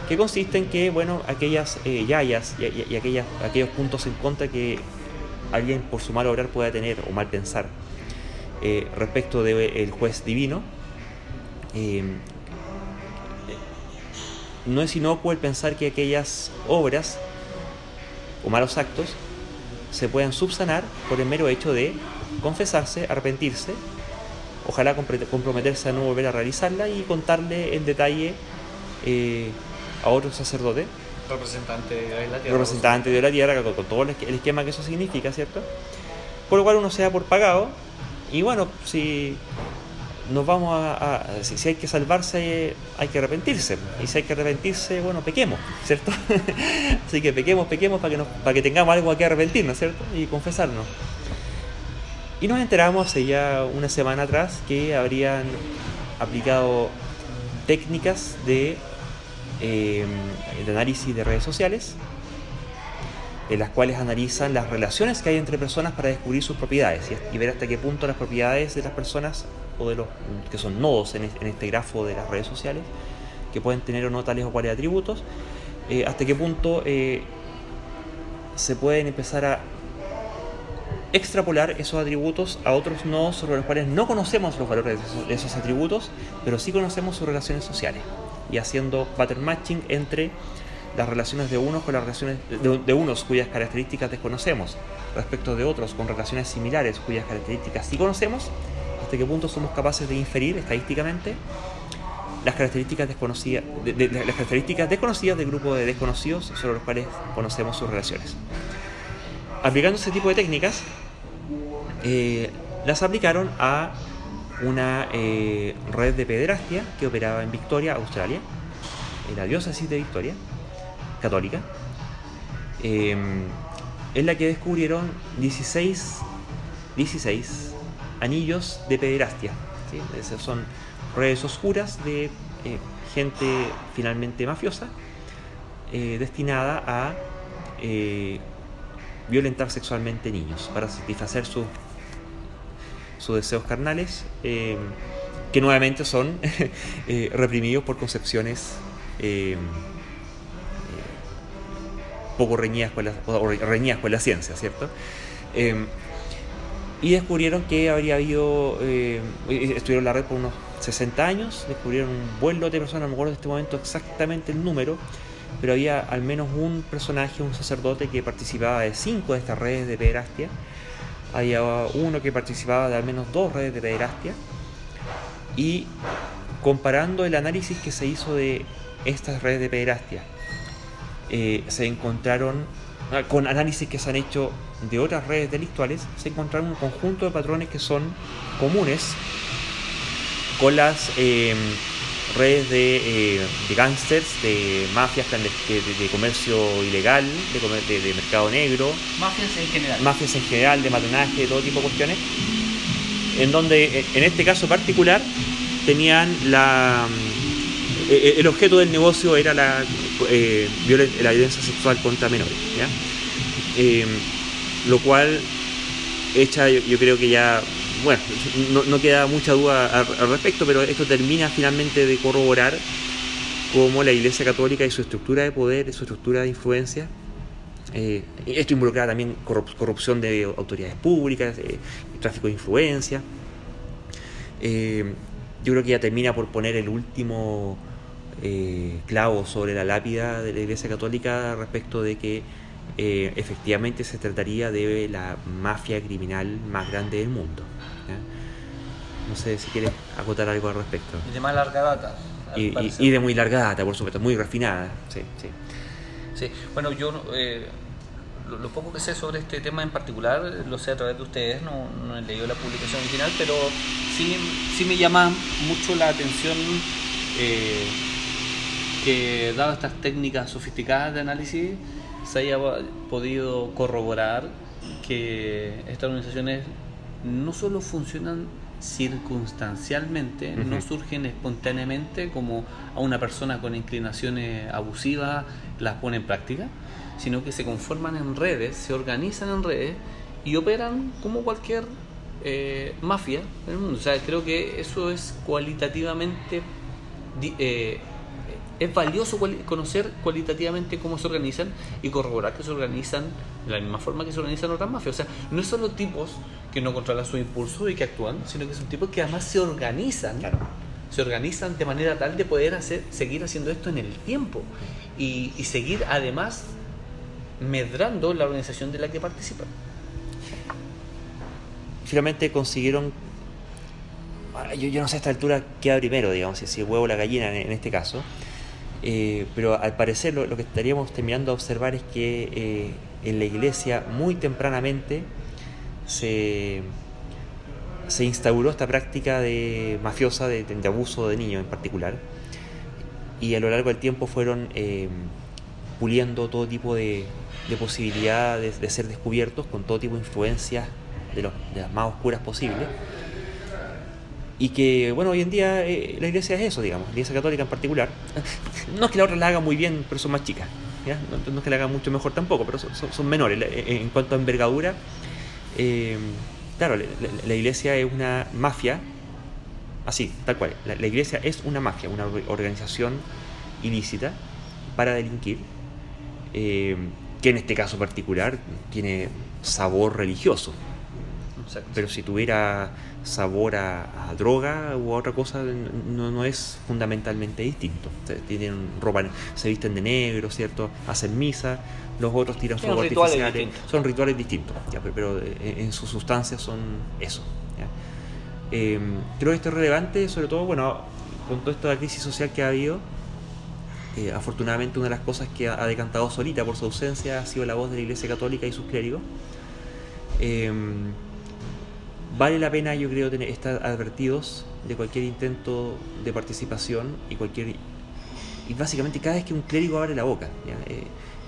que consiste en que, bueno, aquellas eh, yayas y, aquellas, aquellos puntos en contra que alguien por su mal obrar pueda tener o mal pensar eh, respecto del juez divino, eh, no es inocuo el pensar que aquellas obras o malos actos se puedan subsanar por el mero hecho de confesarse, arrepentirse, ojalá comprometerse a no volver a realizarla y contarle el detalle eh, a otro sacerdote. Representante de la tierra. Representante de la tierra, con, todo el esquema que eso significa, ¿cierto? Por lo cual uno se da por pagado y bueno, si nos vamos a, si, hay que salvarse hay que arrepentirse y si hay que arrepentirse bueno pequemos cierto así que pequemos pequemos para que nos, para que tengamos algo a que arrepentirnos cierto y confesarnos y nos enteramos hace ya una semana atrás que habrían aplicado técnicas de, eh, de análisis de redes sociales en las cuales analizan las relaciones que hay entre personas para descubrir sus propiedades y, ver hasta qué punto las propiedades de las personas o de los que son nodos en, este grafo de las redes sociales, que pueden tener o no tales o cuales atributos, eh, hasta qué punto eh, se pueden empezar a extrapolar esos atributos a otros nodos sobre los cuales no conocemos los valores de esos atributos, pero sí conocemos sus relaciones sociales y haciendo pattern matching entre las relaciones de unos con las relaciones de, unos cuyas características desconocemos respecto de otros con relaciones similares cuyas características sí conocemos, hasta qué punto somos capaces de inferir estadísticamente las características desconocidas de, las características desconocidas del grupo de desconocidos sobre los cuales conocemos sus relaciones. Aplicando ese tipo de técnicas, eh, las aplicaron a una eh, red de pederastia que operaba en Victoria, Australia, en la diócesis de Victoria, católica, em, en la que descubrieron 16, 16 anillos de pederastia. Esas son redes oscuras de eh, gente finalmente mafiosa eh, destinada a eh, violentar sexualmente niños para satisfacer sus sus deseos carnales em, que nuevamente son reprimidos por concepciones em, poco reñidas con la, reñidas con la ciencia, ¿cierto? Em, y descubrieron que habría habido, eh, estuvieron en la red por unos 60 años, descubrieron un buen lote de personas, no me acuerdo en este momento exactamente el número, pero había al menos un personaje, un sacerdote que participaba de cinco de estas redes de pederastia, había uno que participaba de al menos dos redes de pederastia, y comparando el análisis que se hizo de estas redes de pederastia eh, se encontraron, ah, con análisis que se han hecho de otras redes delictuales, se encontraron un conjunto de patrones que son comunes con las em, redes de, eh, de gángsters, de mafias de, comercio ilegal, de, de, mercado negro. Mafias en general. Mafias en general, de matonaje, de todo tipo de cuestiones. En donde, eh, en este caso particular, tenían la eh, el objeto del negocio era la, eh, la violencia sexual contra menores. Lo cual echa, yo, creo que ya, bueno, no, queda mucha duda al, respecto, pero esto termina finalmente de corroborar cómo la Iglesia Católica y su estructura de poder, su estructura de influencia, eh, esto involucra también corrupción de autoridades públicas, tráfico de influencia. yo creo que ya termina por poner el último eh, clavo sobre la lápida de la Iglesia Católica respecto de que eh, efectivamente se trataría de la mafia criminal más grande del mundo. No sé si quieres acotar algo al respecto. Y de más larga data. Y, de muy larga data, por supuesto, muy refinada. Sí, sí. sí. bueno, yo eh, lo, poco que sé sobre este tema en particular lo sé a través de ustedes, no, no he leído la publicación original, pero sí, sí me llama mucho la atención. Eh, que dado estas técnicas sofisticadas de análisis se haya podido corroborar que estas organizaciones no solo funcionan circunstancialmente, no surgen espontáneamente como a una persona con inclinaciones abusivas las pone en práctica, sino que se conforman en redes, se organizan en redes y operan como cualquier eh, mafia en el mundo. O sea, creo que eso es cualitativamente eh, es valioso conocer cualitativamente cómo se organizan y corroborar que se organizan de la misma forma que se organizan otras mafias. O sea, no son los tipos que no controlan su impulso y que actúan, sino que son tipos que además se organizan. Se organizan de manera tal de poder hacer, seguir haciendo esto en el tiempo y, seguir además medrando la organización de la que participan. Finalmente consiguieron yo, yo, no sé a esta altura qué va primero, digamos, si el huevo o la gallina en, este caso. Eh, pero al parecer lo, que estaríamos terminando a observar es que eh, en la iglesia muy tempranamente se, se instauró esta práctica de mafiosa de, abuso de niños en particular y a lo largo del tiempo fueron eh, puliendo todo tipo de, de posibilidades de, ser descubiertos con todo tipo de influencias de, los, de las más oscuras posibles y que, bueno, hoy en día eh, la iglesia es eso, digamos, la iglesia católica en particular. No es que la otra la haga muy bien, pero son más chicas. ¿ya? No, es que la haga mucho mejor tampoco, pero son, son, menores. En cuanto a envergadura, eh, claro, la, iglesia es una mafia, así, tal cual. La, iglesia es una mafia, una organización ilícita para delinquir, eh, que en este caso particular tiene sabor religioso. Pero si tuviera sabor a, droga u otra cosa no, no es fundamentalmente distinto. Tienen ropa, se visten de negro, ¿cierto? Hacen misa, los otros tiran fuegos artificiales. Son rituales distintos, pero, eh, en, sus sustancias son eso. Eh, creo que esto es relevante, sobre todo, bueno, con toda esta crisis social que ha habido. Eh, afortunadamente una de las cosas que ha, decantado solita por su ausencia ha sido la voz de la Iglesia Católica y sus clérigos vale la pena, yo creo, tener, estar advertidos de cualquier intento de participación y cualquier y básicamente cada vez que un clérigo abre la boca, eh,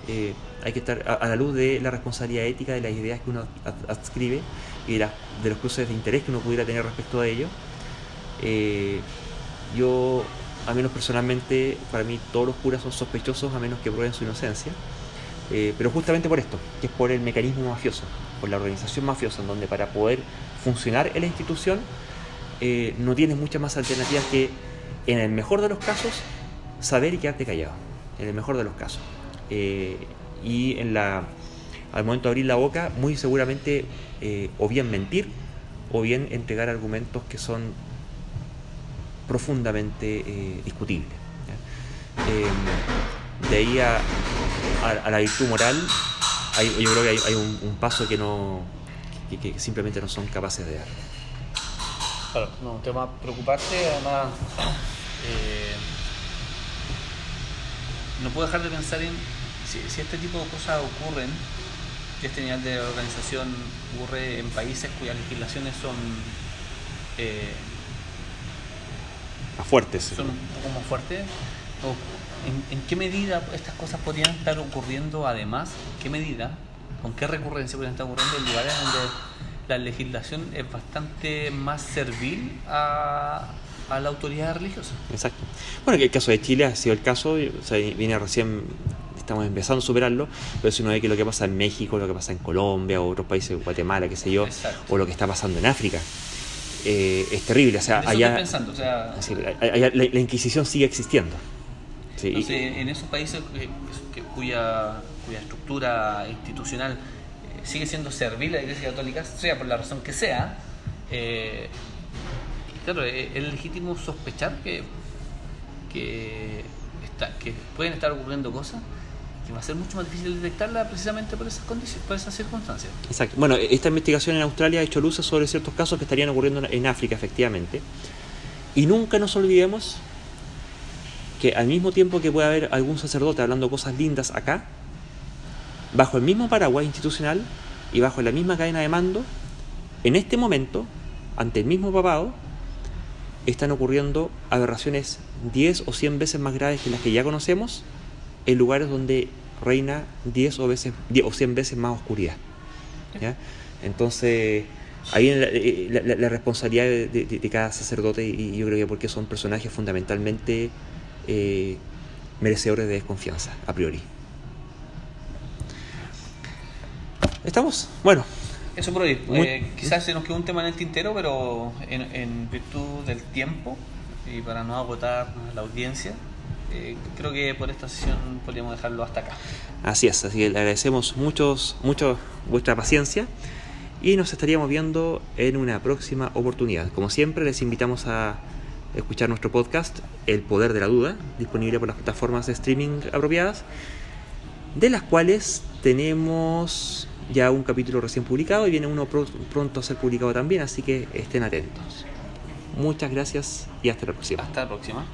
eh, hay que estar a, la luz de la responsabilidad ética de las ideas que uno adscribe y de, los cruces de interés que uno pudiera tener respecto a ello. Eh, yo, a menos personalmente, para mí todos los curas son sospechosos a menos que prueben su inocencia. pero justamente por esto, que es por el mecanismo mafioso, por la organización mafiosa, en donde para poder funcionar en la institución, eh, no tienes muchas más alternativas que, en el mejor de los casos, saber y quedarte callado. En el mejor de los casos. Eh, y en la, al momento de abrir la boca, muy seguramente eh, o bien mentir o bien entregar argumentos que son profundamente discutibles. de ahí a, la virtud moral, yo creo que hay, un, paso que no, que, simplemente no son capaces de dar. Claro, no, un tema preocupante, además eh, no puedo dejar de pensar en si, este tipo de cosas ocurren, que este nivel de organización ocurre en países cuyas legislaciones son eh, más fuertes. Son un poco más fuertes. en, qué medida estas cosas podrían estar ocurriendo además? ¿En qué medida con qué recurrencia pueden estar ocurriendo en lugares donde la legislación es bastante más servil a, la autoridad religiosa. Exacto. Bueno, el caso de Chile ha sido el caso, o sea, viene recién, estamos empezando a superarlo, pero si uno ve que lo que pasa en México, lo que pasa en Colombia, o otros países, Guatemala, qué sé yo, o lo que está pasando en África. Eh, es terrible, o sea, allá, pensando, o sea, la, Inquisición sigue existiendo. en esos países cuya cuya estructura institucional eh, sigue siendo servil a la Iglesia Católica, sea por la razón que sea, eh, claro, eh, es legítimo sospechar que, que, pueden estar ocurriendo cosas que va a ser mucho más difícil detectarla precisamente por esas condiciones, por esas circunstancias. Exacto. Bueno, esta investigación en Australia ha hecho luces sobre ciertos casos que estarían ocurriendo en África, efectivamente. Y nunca nos olvidemos que al mismo tiempo que puede haber algún sacerdote hablando cosas lindas acá, bajo el mismo paraguas institucional y bajo la misma cadena de mando, en este momento, ante el mismo papado, están ocurriendo aberraciones 10 o 100 veces más graves que las que ya conocemos en lugares donde reina 10 o, veces, 10 o 100 veces más oscuridad. Entonces, ahí la, la, la responsabilidad de, cada sacerdote y yo creo que porque son personajes fundamentalmente eh, merecedores de desconfianza, a priori. ¿Estamos? Bueno, Eso por hoy. Muy- Eh, quizás se nos quedó un tema en el tintero, pero en, en virtud del tiempo y para no agotar la audiencia, eh, creo que por esta sesión podríamos dejarlo hasta acá. Así es, así que le agradecemos muchos, mucho vuestra paciencia y nos estaríamos viendo en una próxima oportunidad. Como siempre, les invitamos a escuchar nuestro podcast El Poder de la Duda, disponible por las plataformas de streaming apropiadas, de las cuales tenemos ya un capítulo recién publicado y viene uno pro- pronto a ser publicado también, así que estén atentos. Muchas gracias y hasta la próxima. Hasta la próxima.